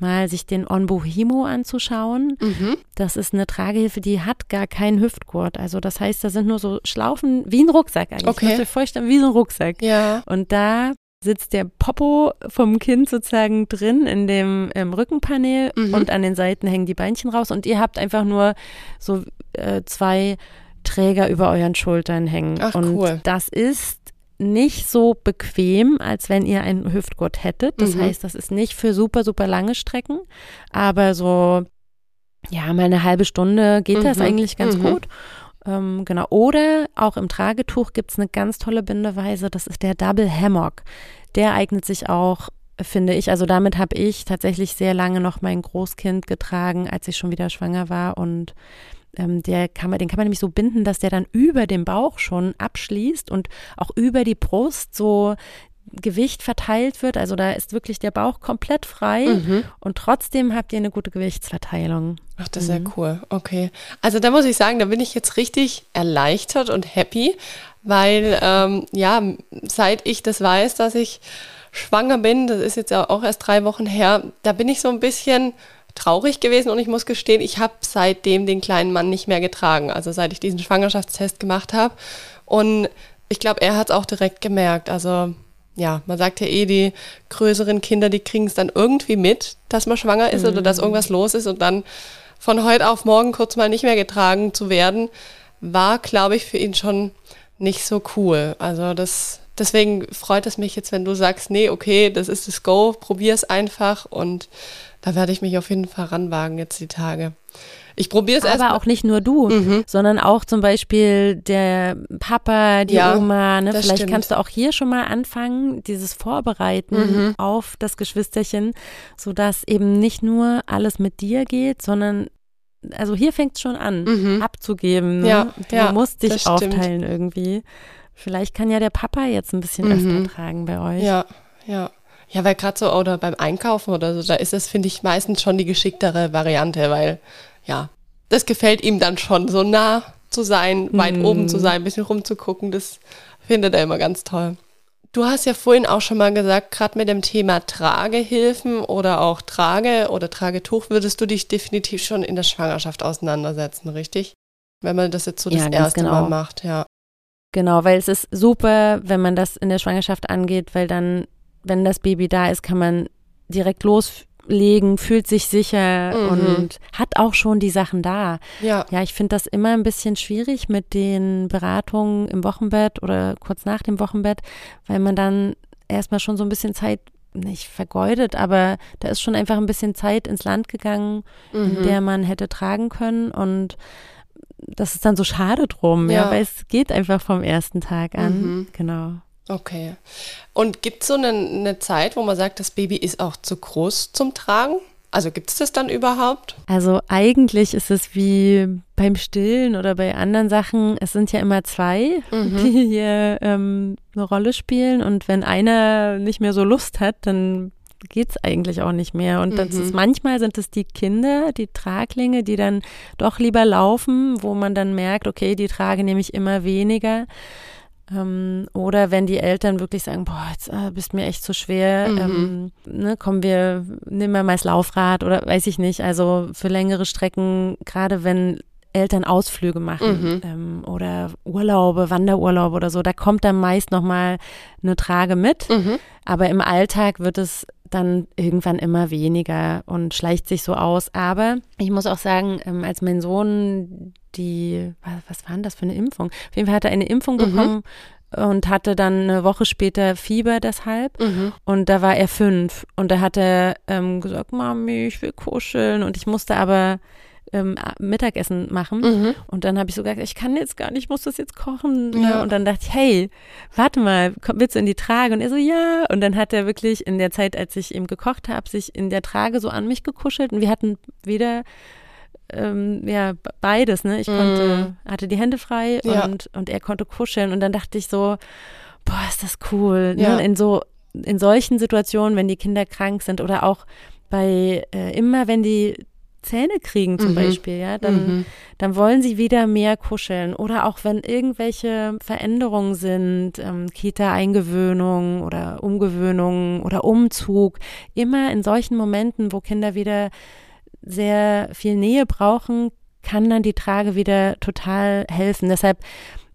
mal sich den Onbo Himo anzuschauen. Mhm. Das ist eine Tragehilfe, die hat gar keinen Hüftgurt. Also das heißt, da sind nur so Schlaufen wie ein Rucksack eigentlich. Okay. Vorstellen, wie so ein Rucksack. Ja. Und da sitzt der Popo vom Kind sozusagen drin in dem ähm, Rückenpanel Mhm. und an den Seiten hängen die Beinchen raus und ihr habt einfach nur so äh, zwei Träger über euren Schultern hängen. Ach, und cool. das ist nicht so bequem, als wenn ihr einen Hüftgurt hättet. Das Mhm. heißt, das ist nicht für super, super lange Strecken, aber so, ja, mal eine halbe Stunde geht das Mhm. eigentlich ganz Mhm. gut. Ähm, genau. Oder auch im Tragetuch gibt es eine ganz tolle Bindeweise, das ist der Double Hammock. Der eignet sich auch, finde ich. Also damit habe ich tatsächlich sehr lange noch mein Großkind getragen, als ich schon wieder schwanger war. Und ähm, der kann man, den kann man nämlich so binden, dass der dann über dem Bauch schon abschließt und auch über die Brust so Gewicht verteilt wird. Also da ist wirklich der Bauch komplett frei Mhm. und trotzdem habt ihr eine gute Gewichtsverteilung. Ach, das ist ja Mhm. cool. Okay. Also da muss ich sagen, da bin ich jetzt richtig erleichtert und happy, weil ähm, ja, seit ich das weiß, dass ich schwanger bin, das ist jetzt ja auch erst drei Wochen her, da bin ich so ein bisschen traurig gewesen und ich muss gestehen, ich habe seitdem den kleinen Mann nicht mehr getragen, also seit ich diesen Schwangerschaftstest gemacht habe. Und ich glaube, er hat es auch direkt gemerkt. Also ja, man sagt ja eh, die größeren Kinder, die kriegen es dann irgendwie mit, dass man schwanger ist oder dass irgendwas los ist und dann von heute auf morgen kurz mal nicht mehr getragen zu werden, war, glaube ich, für ihn schon nicht so cool. Also das, deswegen freut es mich jetzt, wenn du sagst, nee, okay, das ist das Go, probier es einfach und da werde ich mich auf jeden Fall ranwagen jetzt die Tage. Ich probiere es erst. Aber auch nicht nur du, mhm. sondern auch zum Beispiel der Papa, die ja, Oma. Ne? Vielleicht stimmt. kannst du auch hier schon mal anfangen, dieses Vorbereiten mhm. auf das Geschwisterchen, sodass eben nicht nur alles mit dir geht, sondern also hier fängt es schon an, mhm. abzugeben. Ne? Ja, du ja, musst dich aufteilen irgendwie. Vielleicht kann ja der Papa jetzt ein bisschen öfter mhm. tragen bei euch. Ja, ja. Ja, weil gerade so, oder beim Einkaufen oder so, da ist es, finde ich, meistens schon die geschicktere Variante, weil ja, das gefällt ihm dann schon, so nah zu sein, weit mm. oben zu sein, ein bisschen rumzugucken, das findet er immer ganz toll. Du hast ja vorhin auch schon mal gesagt, gerade mit dem Thema Tragehilfen oder auch Trage oder Tragetuch würdest du dich definitiv schon in der Schwangerschaft auseinandersetzen, richtig? Wenn man das jetzt so das ja, erste genau. Mal macht, ja. Genau, weil es ist super, wenn man das in der Schwangerschaft angeht, weil dann, wenn das Baby da ist, kann man direkt los legen, fühlt sich sicher mhm. und hat auch schon die Sachen da. Ja, ja ich finde das immer ein bisschen schwierig mit den Beratungen im Wochenbett oder kurz nach dem Wochenbett, weil man dann erstmal schon so ein bisschen Zeit nicht vergeudet, aber da ist schon einfach ein bisschen Zeit ins Land gegangen, mhm. in der man hätte tragen können und das ist dann so schade drum, ja, ja weil es geht einfach vom ersten Tag an. Mhm. Genau. Okay. Und gibt es so eine, eine, Zeit, wo man sagt, das Baby ist auch zu groß zum Tragen? Also gibt es das dann überhaupt? Also eigentlich ist es wie beim Stillen oder bei anderen Sachen, es sind ja immer zwei, mhm. die hier ähm, eine Rolle spielen. Und wenn einer nicht mehr so Lust hat, dann geht es eigentlich auch nicht mehr. Und mhm. das ist, manchmal sind es die Kinder, die Traglinge, die dann doch lieber laufen, wo man dann merkt, okay, die tragen nämlich immer weniger. Ähm, oder wenn die Eltern wirklich sagen, boah, jetzt äh, bist mir echt zu schwer, mhm. ähm, ne, kommen wir, nehmen wir mal das Laufrad oder weiß ich nicht. Also für längere Strecken, gerade wenn Eltern Ausflüge machen mhm. ähm, oder Urlaube, Wanderurlaube oder so, da kommt dann meist nochmal eine Trage mit. Mhm. Aber im Alltag wird es dann irgendwann immer weniger und schleicht sich so aus. Aber ich muss auch sagen, ähm, als mein Sohn die, was war denn das für eine Impfung? Auf jeden Fall hat er eine Impfung mhm. bekommen und hatte dann eine Woche später Fieber deshalb. Mhm. Und da war er fünf. Und da hat er ähm, gesagt, Mami, ich will kuscheln. Und ich musste aber ähm, Mittagessen machen. Mhm. Und dann habe ich so gesagt, ich kann jetzt gar nicht, ich muss das jetzt kochen. Ne? Ja. Und dann dachte ich, hey, warte mal, komm, willst du in die Trage? Und er so, ja. Und dann hat er wirklich in der Zeit, als ich ihm gekocht habe, sich in der Trage so an mich gekuschelt. Und wir hatten weder ähm, ja, beides, ne? Ich konnte, mm. hatte die Hände frei ja. und, und er konnte kuscheln. Und dann dachte ich so, boah, ist das cool. Ne? Ja. Ne? In so, in solchen Situationen, wenn die Kinder krank sind oder auch bei äh, immer, wenn die Zähne kriegen zum mhm. Beispiel, ja, dann, mhm. dann wollen sie wieder mehr kuscheln. Oder auch wenn irgendwelche Veränderungen sind, ähm, Kita-Eingewöhnung oder Umgewöhnung oder Umzug, immer in solchen Momenten, wo Kinder wieder sehr viel Nähe brauchen, kann dann die Trage wieder total helfen. Deshalb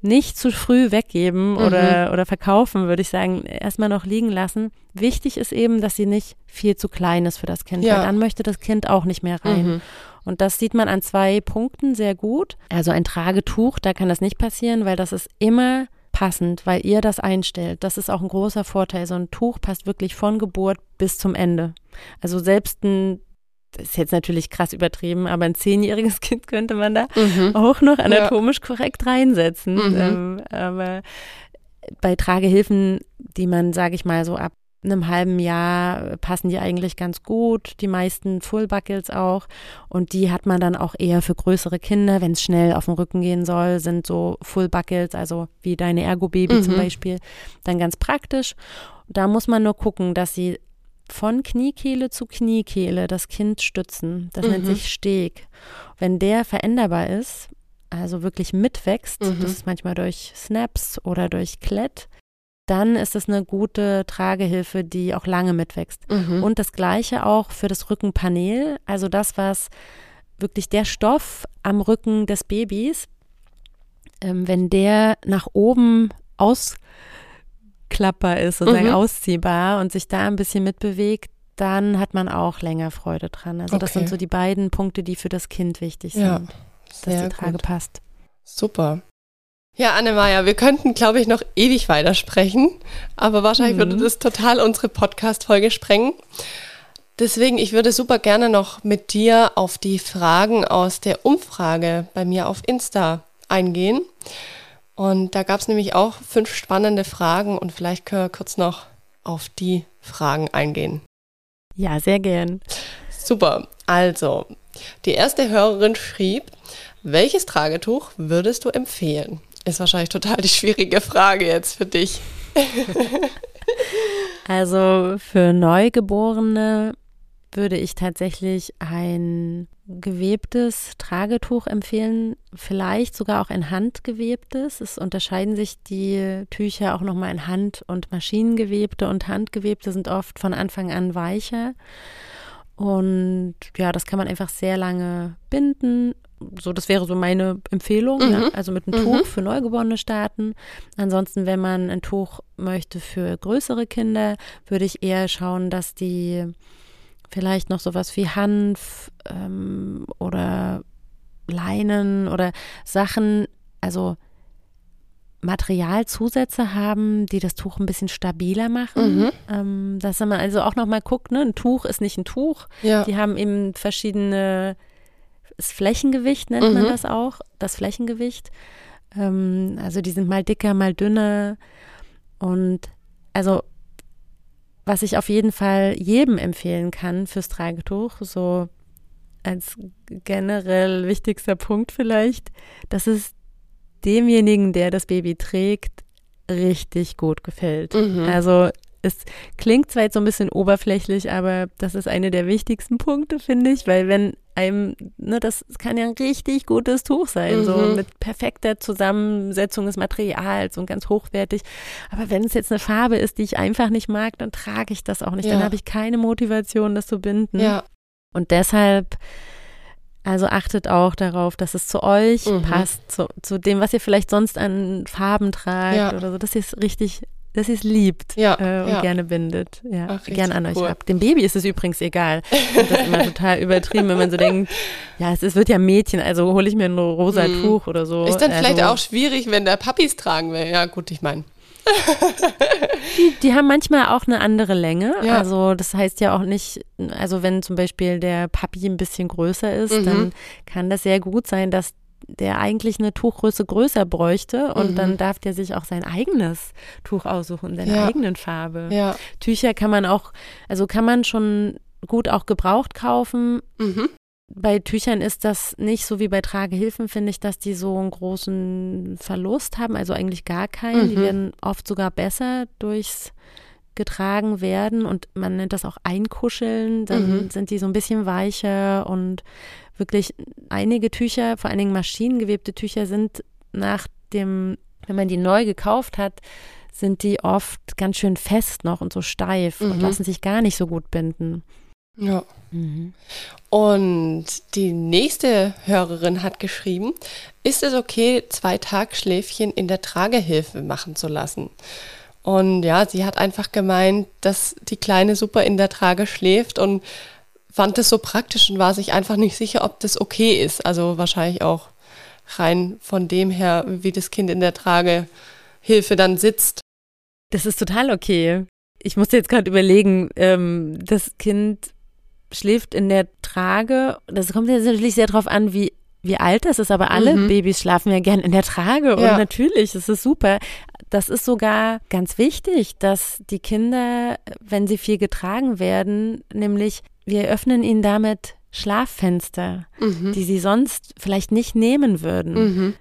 nicht zu früh weggeben mhm. oder, oder verkaufen, würde ich sagen, erstmal noch liegen lassen. Wichtig ist eben, dass sie nicht viel zu klein ist für das Kind, ja. weil dann möchte das Kind auch nicht mehr rein. Mhm. Und das sieht man an zwei Punkten sehr gut. Also ein Tragetuch, da kann das nicht passieren, weil das ist immer passend, weil ihr das einstellt. Das ist auch ein großer Vorteil. So ein Tuch passt wirklich von Geburt bis zum Ende. Also selbst ein das ist jetzt natürlich krass übertrieben, aber ein zehnjähriges Kind könnte man da mhm. auch noch anatomisch ja. korrekt reinsetzen. Mhm. Ähm, aber bei Tragehilfen, die man, sage ich mal, so ab einem halben Jahr passen die eigentlich ganz gut, die meisten Full Buckles auch. Und die hat man dann auch eher für größere Kinder, wenn es schnell auf den Rücken gehen soll, sind so Full Buckles, also wie deine Ergo-Baby mhm. zum Beispiel, dann ganz praktisch. Da muss man nur gucken, dass sie von Kniekehle zu Kniekehle das Kind stützen. Das mhm. nennt sich Steg. Wenn der veränderbar ist, also wirklich mitwächst, mhm. das ist manchmal durch Snaps oder durch Klett, dann ist es eine gute Tragehilfe, die auch lange mitwächst. Mhm. Und das gleiche auch für das Rückenpanel, also das, was wirklich der Stoff am Rücken des Babys, ähm, wenn der nach oben aus ausklappbar ist, sozusagen mhm. ausziehbar und sich da ein bisschen mitbewegt, dann hat man auch länger Freude dran. Also okay. das sind so die beiden Punkte, die für das Kind wichtig sind, ja, dass die Trage gut. passt. Super. Ja, Annemaja, wir könnten, glaube ich, noch ewig weitersprechen, aber wahrscheinlich mhm. würde das total unsere Podcast-Folge sprengen. Deswegen, ich würde super gerne noch mit dir auf die Fragen aus der Umfrage bei mir auf Insta eingehen. Und da gab es nämlich auch fünf spannende Fragen und vielleicht können wir kurz noch auf die Fragen eingehen. Ja, sehr gern. Super. Also, die erste Hörerin schrieb, welches Tragetuch würdest du empfehlen? Ist wahrscheinlich total die schwierige Frage jetzt für dich. also für Neugeborene würde ich tatsächlich ein gewebtes Tragetuch empfehlen, vielleicht sogar auch ein handgewebtes. Es unterscheiden sich die Tücher auch nochmal in Hand- und Maschinengewebte und handgewebte sind oft von Anfang an weicher. Und ja, das kann man einfach sehr lange binden. So, das wäre so meine Empfehlung. Mhm. Ja? Also mit einem mhm. Tuch für Neugeborene starten. Ansonsten, wenn man ein Tuch möchte für größere Kinder, würde ich eher schauen, dass die vielleicht noch sowas wie Hanf ähm, oder Leinen oder Sachen, also Materialzusätze haben, die das Tuch ein bisschen stabiler machen. Mhm. Ähm, dass man also auch nochmal guckt, ne? ein Tuch ist nicht ein Tuch. Ja. Die haben eben verschiedene, das Flächengewicht nennt mhm. man das auch, das Flächengewicht. Ähm, also die sind mal dicker, mal dünner. Und also was ich auf jeden Fall jedem empfehlen kann fürs Tragetuch, so als generell wichtigster Punkt vielleicht, dass es demjenigen, der das Baby trägt, richtig gut gefällt. Mhm. Also es klingt zwar jetzt so ein bisschen oberflächlich, aber das ist eine der wichtigsten Punkte, finde ich, weil wenn einem, ne, das kann ja ein richtig gutes Tuch sein, mhm. so mit perfekter Zusammensetzung des Materials und ganz hochwertig. Aber wenn es jetzt eine Farbe ist, die ich einfach nicht mag, dann trage ich das auch nicht. Ja. Dann habe ich keine Motivation, das zu binden. Ja. Und deshalb also achtet auch darauf, dass es zu euch mhm. passt, zu, zu, dem, was ihr vielleicht sonst an Farben tragt ja. oder so, dass ihr es richtig dass ihr es liebt ja, äh, und ja. gerne bindet. Ja, Ach, gern an euch cool. habt. Dem Baby ist es übrigens egal. das ist immer total übertrieben, wenn man so denkt, ja, es, es wird ja Mädchen, also hole ich mir ein rosa mm. Tuch oder so. Ist dann also, vielleicht auch schwierig, wenn der Papis tragen will. Ja, gut, ich meine. die, die haben manchmal auch eine andere Länge. Ja. Also das heißt ja auch nicht, also wenn zum Beispiel der Papi ein bisschen größer ist, mhm. dann kann das sehr gut sein, dass der eigentlich eine Tuchgröße größer bräuchte und mhm. dann darf der sich auch sein eigenes Tuch aussuchen, seine ja. eigenen Farbe. Ja. Tücher kann man auch, also kann man schon gut auch gebraucht kaufen. Mhm. Bei Tüchern ist das nicht so wie bei Tragehilfen, finde ich, dass die so einen großen Verlust haben, also eigentlich gar keinen. Mhm. Die werden oft sogar besser durchs getragen werden und man nennt das auch Einkuscheln, dann mhm. sind die so ein bisschen weicher und wirklich einige Tücher, vor allen Dingen maschinengewebte Tücher sind nach dem, wenn man die neu gekauft hat, sind die oft ganz schön fest noch und so steif mhm. und lassen sich gar nicht so gut binden. Ja. Mhm. Und die nächste Hörerin hat geschrieben, ist es okay, zwei Tagschläfchen in der Tragehilfe machen zu lassen? Und ja, sie hat einfach gemeint, dass die Kleine super in der Trage schläft und fand das so praktisch und war sich einfach nicht sicher, ob das okay ist. Also wahrscheinlich auch rein von dem her, wie das Kind in der Tragehilfe dann sitzt. Das ist total okay. Ich musste jetzt gerade überlegen, ähm, das Kind schläft in der Trage. Das kommt jetzt natürlich sehr darauf an, wie wie alt das ist, aber alle mhm. Babys schlafen ja gern in der Trage und ja. natürlich, das ist super. Das ist sogar ganz wichtig, dass die Kinder, wenn sie viel getragen werden, nämlich wir öffnen ihnen damit Schlaffenster, mhm. die sie sonst vielleicht nicht nehmen würden, mhm.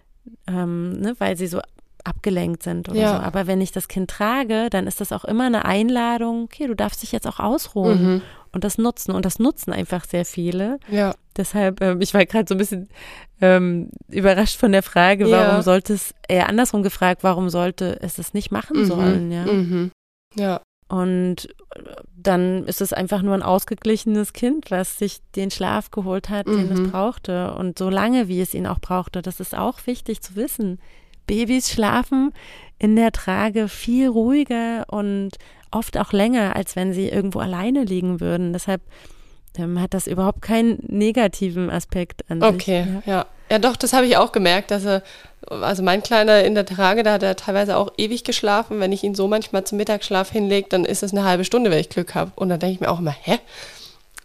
ähm, ne, weil sie so abgelenkt sind oder ja. so. Aber wenn ich das Kind trage, dann ist das auch immer eine Einladung, okay, du darfst dich jetzt auch ausruhen mhm. und das nutzen. Und das nutzen einfach sehr viele. Ja. Deshalb, ähm, ich war gerade so ein bisschen ähm, überrascht von der Frage, ja. warum sollte es, eher andersrum gefragt, warum sollte es das nicht machen mhm. sollen, ja. Mhm. Ja. Und dann ist es einfach nur ein ausgeglichenes Kind, was sich den Schlaf geholt hat, den es mhm. brauchte. Und so lange, wie es ihn auch brauchte. Das ist auch wichtig zu wissen. Babys schlafen in der Trage viel ruhiger und oft auch länger, als wenn sie irgendwo alleine liegen würden. Deshalb ähm, hat das überhaupt keinen negativen Aspekt an okay, sich. Okay, ja. ja. Ja, doch, das habe ich auch gemerkt, dass er, also mein Kleiner in der Trage, da hat er teilweise auch ewig geschlafen. Wenn ich ihn so manchmal zum Mittagsschlaf hinlege, dann ist es eine halbe Stunde, wenn ich Glück habe. Und dann denke ich mir auch immer, hä?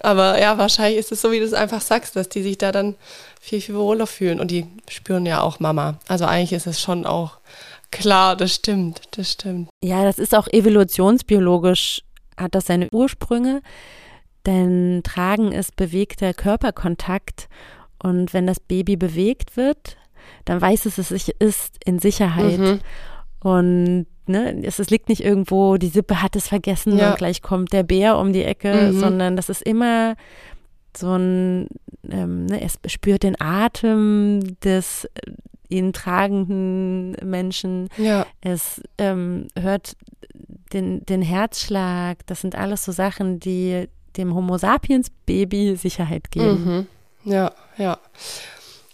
Aber ja, wahrscheinlich ist es so, wie du es einfach sagst, dass die sich da dann viel, viel wohler fühlen. Und die spüren ja auch Mama. Also eigentlich ist es schon auch klar, das stimmt, das stimmt. Ja, das ist auch evolutionsbiologisch, hat das seine Ursprünge. Denn Tragen ist bewegter Körperkontakt. Und wenn das Baby bewegt wird, dann weiß es, es ist in Sicherheit. Mhm. Und ne, es, es, liegt nicht irgendwo, die Sippe hat es vergessen ja. und gleich kommt der Bär um die Ecke, mhm. sondern das ist immer so ein, ähm, ne, es spürt den Atem des äh, ihn tragenden Menschen. Ja. Es ähm, hört den, den Herzschlag. Das sind alles so Sachen, die dem Homo sapiens Baby Sicherheit geben. Mhm. Ja, ja.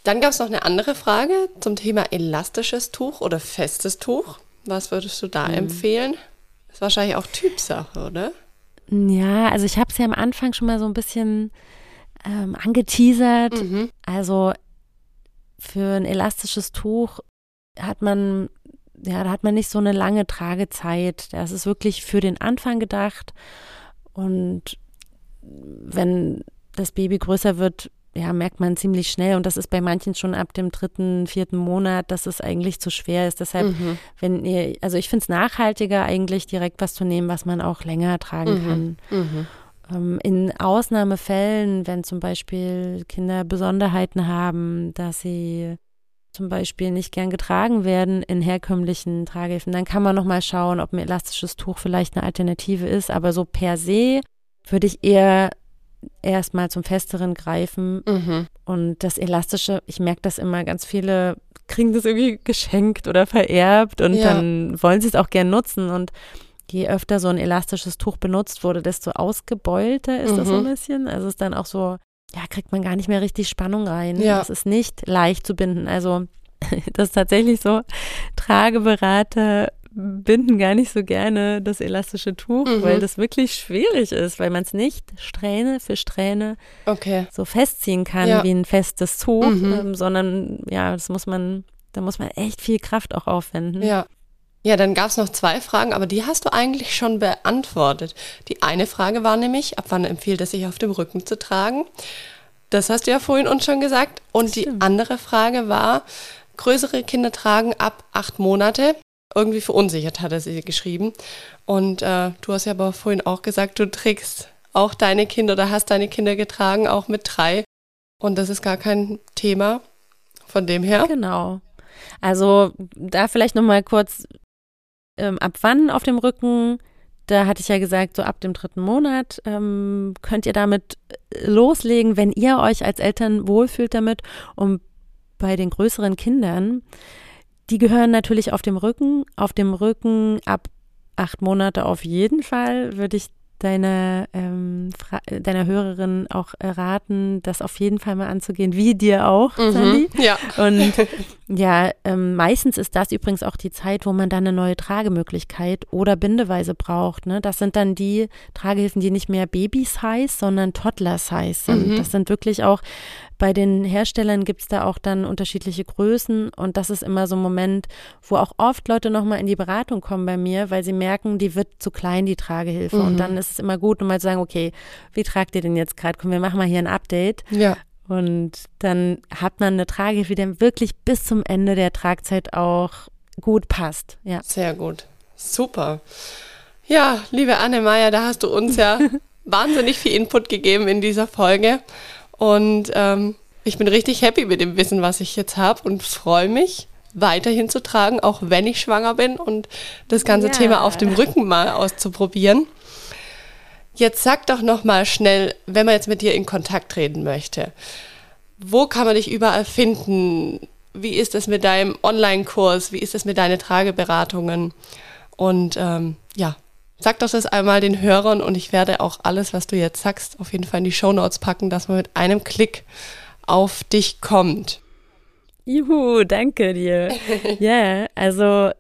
Dann gab es noch eine andere Frage zum Thema elastisches Tuch oder festes Tuch. Was würdest du da mhm. empfehlen? Ist wahrscheinlich auch Typsache, oder? Ja, also ich habe es ja am Anfang schon mal so ein bisschen ähm, angeteasert. Mhm. Also für ein elastisches Tuch hat man, ja, da hat man nicht so eine lange Tragezeit. Das ist wirklich für den Anfang gedacht. Und wenn das Baby größer wird, ja, merkt man ziemlich schnell und das ist bei manchen schon ab dem dritten, vierten Monat, dass es eigentlich zu schwer ist. Deshalb, mhm. wenn ihr, also ich finde es nachhaltiger, eigentlich direkt was zu nehmen, was man auch länger tragen mhm. kann. Mhm. Ähm, in Ausnahmefällen, wenn zum Beispiel Kinder Besonderheiten haben, dass sie zum Beispiel nicht gern getragen werden in herkömmlichen Tragehilfen, dann kann man nochmal schauen, ob ein elastisches Tuch vielleicht eine Alternative ist. Aber so per se würde ich eher erstmal zum Festeren greifen. Mhm. Und das Elastische, ich merke das immer, ganz viele kriegen das irgendwie geschenkt oder vererbt und ja. dann wollen sie es auch gern nutzen. Und je öfter so ein elastisches Tuch benutzt wurde, desto ausgebeulter ist mhm. das so ein mhm. bisschen. Also ist dann auch so, ja, kriegt man gar nicht mehr richtig Spannung rein. Ja. Es ist nicht leicht zu binden. Also das ist tatsächlich so. Trageberater binden gar nicht so gerne das elastische Tuch, mhm. weil das wirklich schwierig ist, weil man es nicht Strähne für Strähne okay. so festziehen kann ja. wie ein festes Tuch, mhm. ähm, sondern ja, das muss man, da muss man echt viel Kraft auch aufwenden. Ja. Ja, dann gab es noch zwei Fragen, aber die hast du eigentlich schon beantwortet. Die eine Frage war nämlich, ab wann empfiehlt es sich auf dem Rücken zu tragen? Das hast du ja vorhin uns schon gesagt. Und die andere Frage war, größere Kinder tragen ab acht Monate irgendwie verunsichert, hat er sie geschrieben. Und äh, du hast ja aber vorhin auch gesagt, du trägst auch deine Kinder oder hast deine Kinder getragen, auch mit drei. Und das ist gar kein Thema von dem her. Genau. Also da vielleicht nochmal kurz, ähm, ab wann auf dem Rücken? Da hatte ich ja gesagt, so ab dem dritten Monat ähm, könnt ihr damit loslegen, wenn ihr euch als Eltern wohlfühlt damit. Und bei den größeren Kindern die gehören natürlich auf dem Rücken. Auf dem Rücken ab acht Monate auf jeden Fall würde ich deiner, ähm, deiner Hörerin auch raten, das auf jeden Fall mal anzugehen, wie dir auch, mhm, Sandy. Ja. Und ja, ähm, meistens ist das übrigens auch die Zeit, wo man dann eine neue Tragemöglichkeit oder Bindeweise braucht. Ne? Das sind dann die Tragehilfen, die nicht mehr Baby-Size, sondern Toddler-Size sind. Mhm. Das sind wirklich auch bei den Herstellern gibt es da auch dann unterschiedliche Größen und das ist immer so ein Moment, wo auch oft Leute nochmal in die Beratung kommen bei mir, weil sie merken, die wird zu klein, die Tragehilfe. Mhm. Und dann ist es immer gut, um mal zu sagen, okay, wie tragt ihr denn jetzt gerade? Komm, wir machen mal hier ein Update. Ja. Und dann hat man eine Tragehilfe, die dann wirklich bis zum Ende der Tragzeit auch gut passt. Ja. Sehr gut. Super. Ja, liebe Anne Meyer, da hast du uns ja wahnsinnig viel Input gegeben in dieser Folge. Und ähm, ich bin richtig happy mit dem Wissen, was ich jetzt habe und freue mich, weiterhin zu tragen, auch wenn ich schwanger bin und das ganze ja. Thema auf dem Rücken mal auszuprobieren. Jetzt sag doch noch mal schnell, wenn man jetzt mit dir in Kontakt treten möchte, wo kann man dich überall finden? Wie ist es mit deinem Online-Kurs? Wie ist es mit deinen Trageberatungen? Und ähm, ja, Sag doch das einmal den Hörern und ich werde auch alles, was du jetzt sagst, auf jeden Fall in die Show Notes packen, dass man mit einem Klick auf dich kommt. Juhu, danke dir. Ja, yeah, also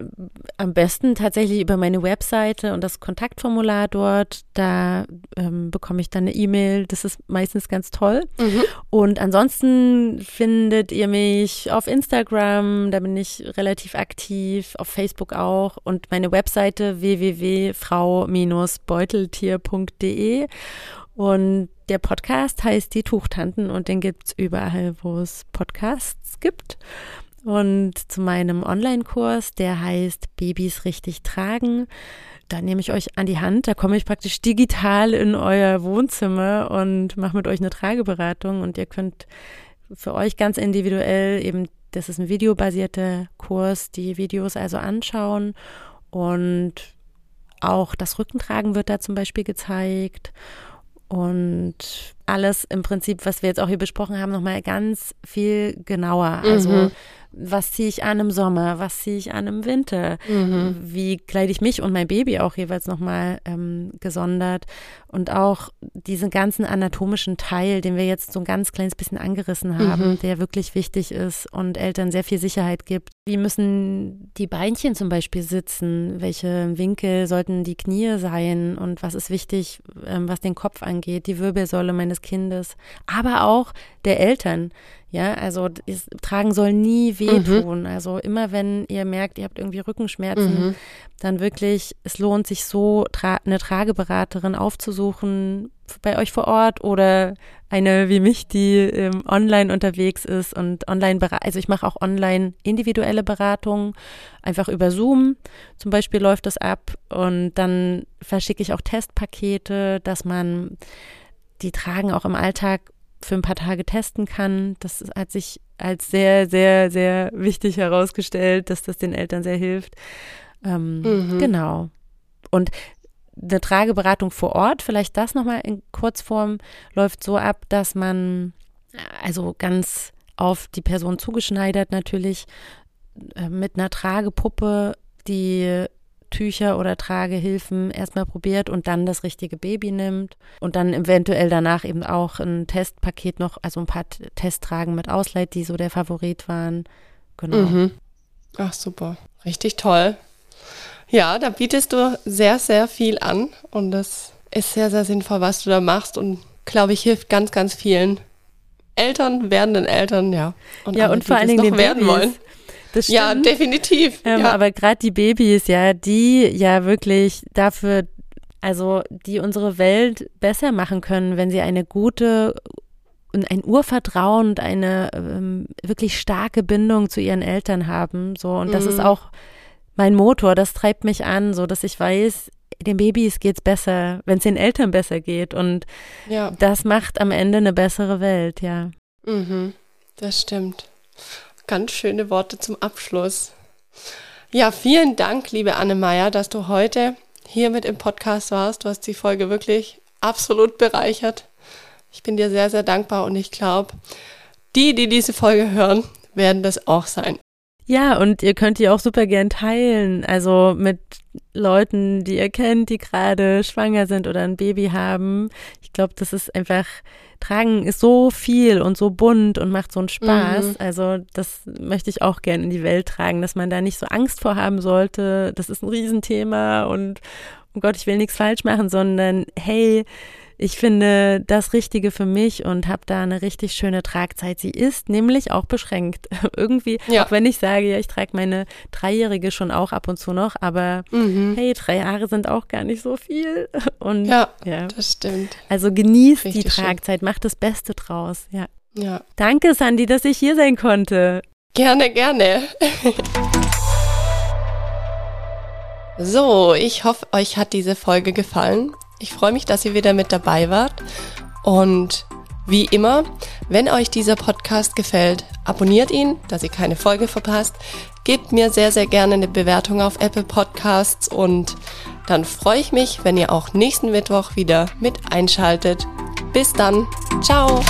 am besten tatsächlich über meine Webseite und das Kontaktformular dort. Da ähm, bekomme ich dann eine E-Mail. Das ist meistens ganz toll. Mhm. Und ansonsten findet ihr mich auf Instagram. Da bin ich relativ aktiv. Auf Facebook auch. Und meine Webseite www.frau-beuteltier.de. Und der Podcast heißt Die Tuchtanten und den gibt's überall, wo es Podcasts gibt. Und zu meinem Online-Kurs, der heißt Babys richtig tragen, da nehme ich euch an die Hand, da komme ich praktisch digital in euer Wohnzimmer und mache mit euch eine Trageberatung. Und ihr könnt für euch ganz individuell eben, das ist ein videobasierter Kurs, die Videos also anschauen. Und auch das Rückentragen wird da zum Beispiel gezeigt und alles im Prinzip, was wir jetzt auch hier besprochen haben, nochmal ganz viel genauer. Also mhm was ziehe ich an im Sommer, was ziehe ich an im Winter, mhm. wie kleide ich mich und mein Baby auch jeweils nochmal ähm, gesondert und auch diesen ganzen anatomischen Teil, den wir jetzt so ein ganz kleines bisschen angerissen haben, mhm. der wirklich wichtig ist und Eltern sehr viel Sicherheit gibt. Wie müssen die Beinchen zum Beispiel sitzen? Welche Winkel sollten die Knie sein? Und was ist wichtig, ähm, was den Kopf angeht, die Wirbelsäule meines Kindes, aber auch der Eltern. Ja, also das Tragen soll nie wehtun. Mhm. Also immer wenn ihr merkt, ihr habt irgendwie Rückenschmerzen, mhm. dann wirklich, es lohnt sich so, tra eine Trageberaterin aufzusuchen bei euch vor Ort oder eine wie mich, die ähm, online unterwegs ist und online, also ich mache auch online individuelle Beratungen, einfach über Zoom zum Beispiel läuft das ab und dann verschicke ich auch Testpakete, dass man die Tragen auch im Alltag für ein paar Tage testen kann. Das hat sich als sehr, sehr, sehr wichtig herausgestellt, dass das den Eltern sehr hilft. Ähm, mhm. Genau. Und eine Trageberatung vor Ort, vielleicht das nochmal in Kurzform, läuft so ab, dass man also ganz auf die Person zugeschneidert natürlich äh, mit einer Tragepuppe die Tücher oder Tragehilfen erstmal probiert und dann das richtige Baby nimmt und dann eventuell danach eben auch ein Testpaket noch, also ein paar Testtragen mit ausleiht, die so der Favorit waren. Genau. Mhm. Ach super, richtig toll. Ja, da bietest du sehr, sehr viel an und das ist sehr, sehr sinnvoll, was du da machst und glaube ich hilft ganz, ganz vielen Eltern, werdenden Eltern, ja. Und ja, und vor allen Dingen den werden Babys. wollen. Das stimmt. Ja, definitiv. Ähm, ja. Aber gerade die Babys, ja, die ja wirklich dafür, also die unsere Welt besser machen können, wenn sie eine gute und ein Urvertrauen und eine ähm, wirklich starke Bindung zu ihren Eltern haben. So, und das mhm. ist auch mein Motor, das treibt mich an, so dass ich weiß, den Babys geht's besser, wenn es den Eltern besser geht. Und ja. das macht am Ende eine bessere Welt, ja. Mhm, das stimmt. Ganz schöne Worte zum Abschluss. Ja, vielen Dank, liebe Anne Meyer, dass du heute hier mit im Podcast warst. Du hast die Folge wirklich absolut bereichert. Ich bin dir sehr, sehr dankbar und ich glaube, die, die diese Folge hören, werden das auch sein. Ja, und ihr könnt die auch super gern teilen. Also mit Leuten, die ihr kennt, die gerade schwanger sind oder ein Baby haben. Ich glaube, das ist einfach Tragen ist so viel und so bunt und macht so einen Spaß. Mhm. Also das möchte ich auch gerne in die Welt tragen, dass man da nicht so Angst vor haben sollte. Das ist ein Riesenthema und oh Gott, ich will nichts falsch machen, sondern hey, ich finde das Richtige für mich und habe da eine richtig schöne Tragzeit. Sie ist nämlich auch beschränkt. Irgendwie, ja. auch wenn ich sage, ja, ich trage meine Dreijährige schon auch ab und zu noch, aber mhm. hey, drei Jahre sind auch gar nicht so viel. Und ja, ja. das stimmt. Also genießt richtig die Tragzeit, schön. macht das Beste draus. Ja. ja. Danke, Sandy, dass ich hier sein konnte. Gerne, gerne. so, ich hoffe, euch hat diese Folge gefallen. Ich freue mich, dass ihr wieder mit dabei wart. Und wie immer, wenn euch dieser Podcast gefällt, abonniert ihn, dass ihr keine Folge verpasst. Gebt mir sehr, sehr gerne eine Bewertung auf Apple Podcasts und dann freue ich mich, wenn ihr auch nächsten Mittwoch wieder mit einschaltet. Bis dann. Ciao.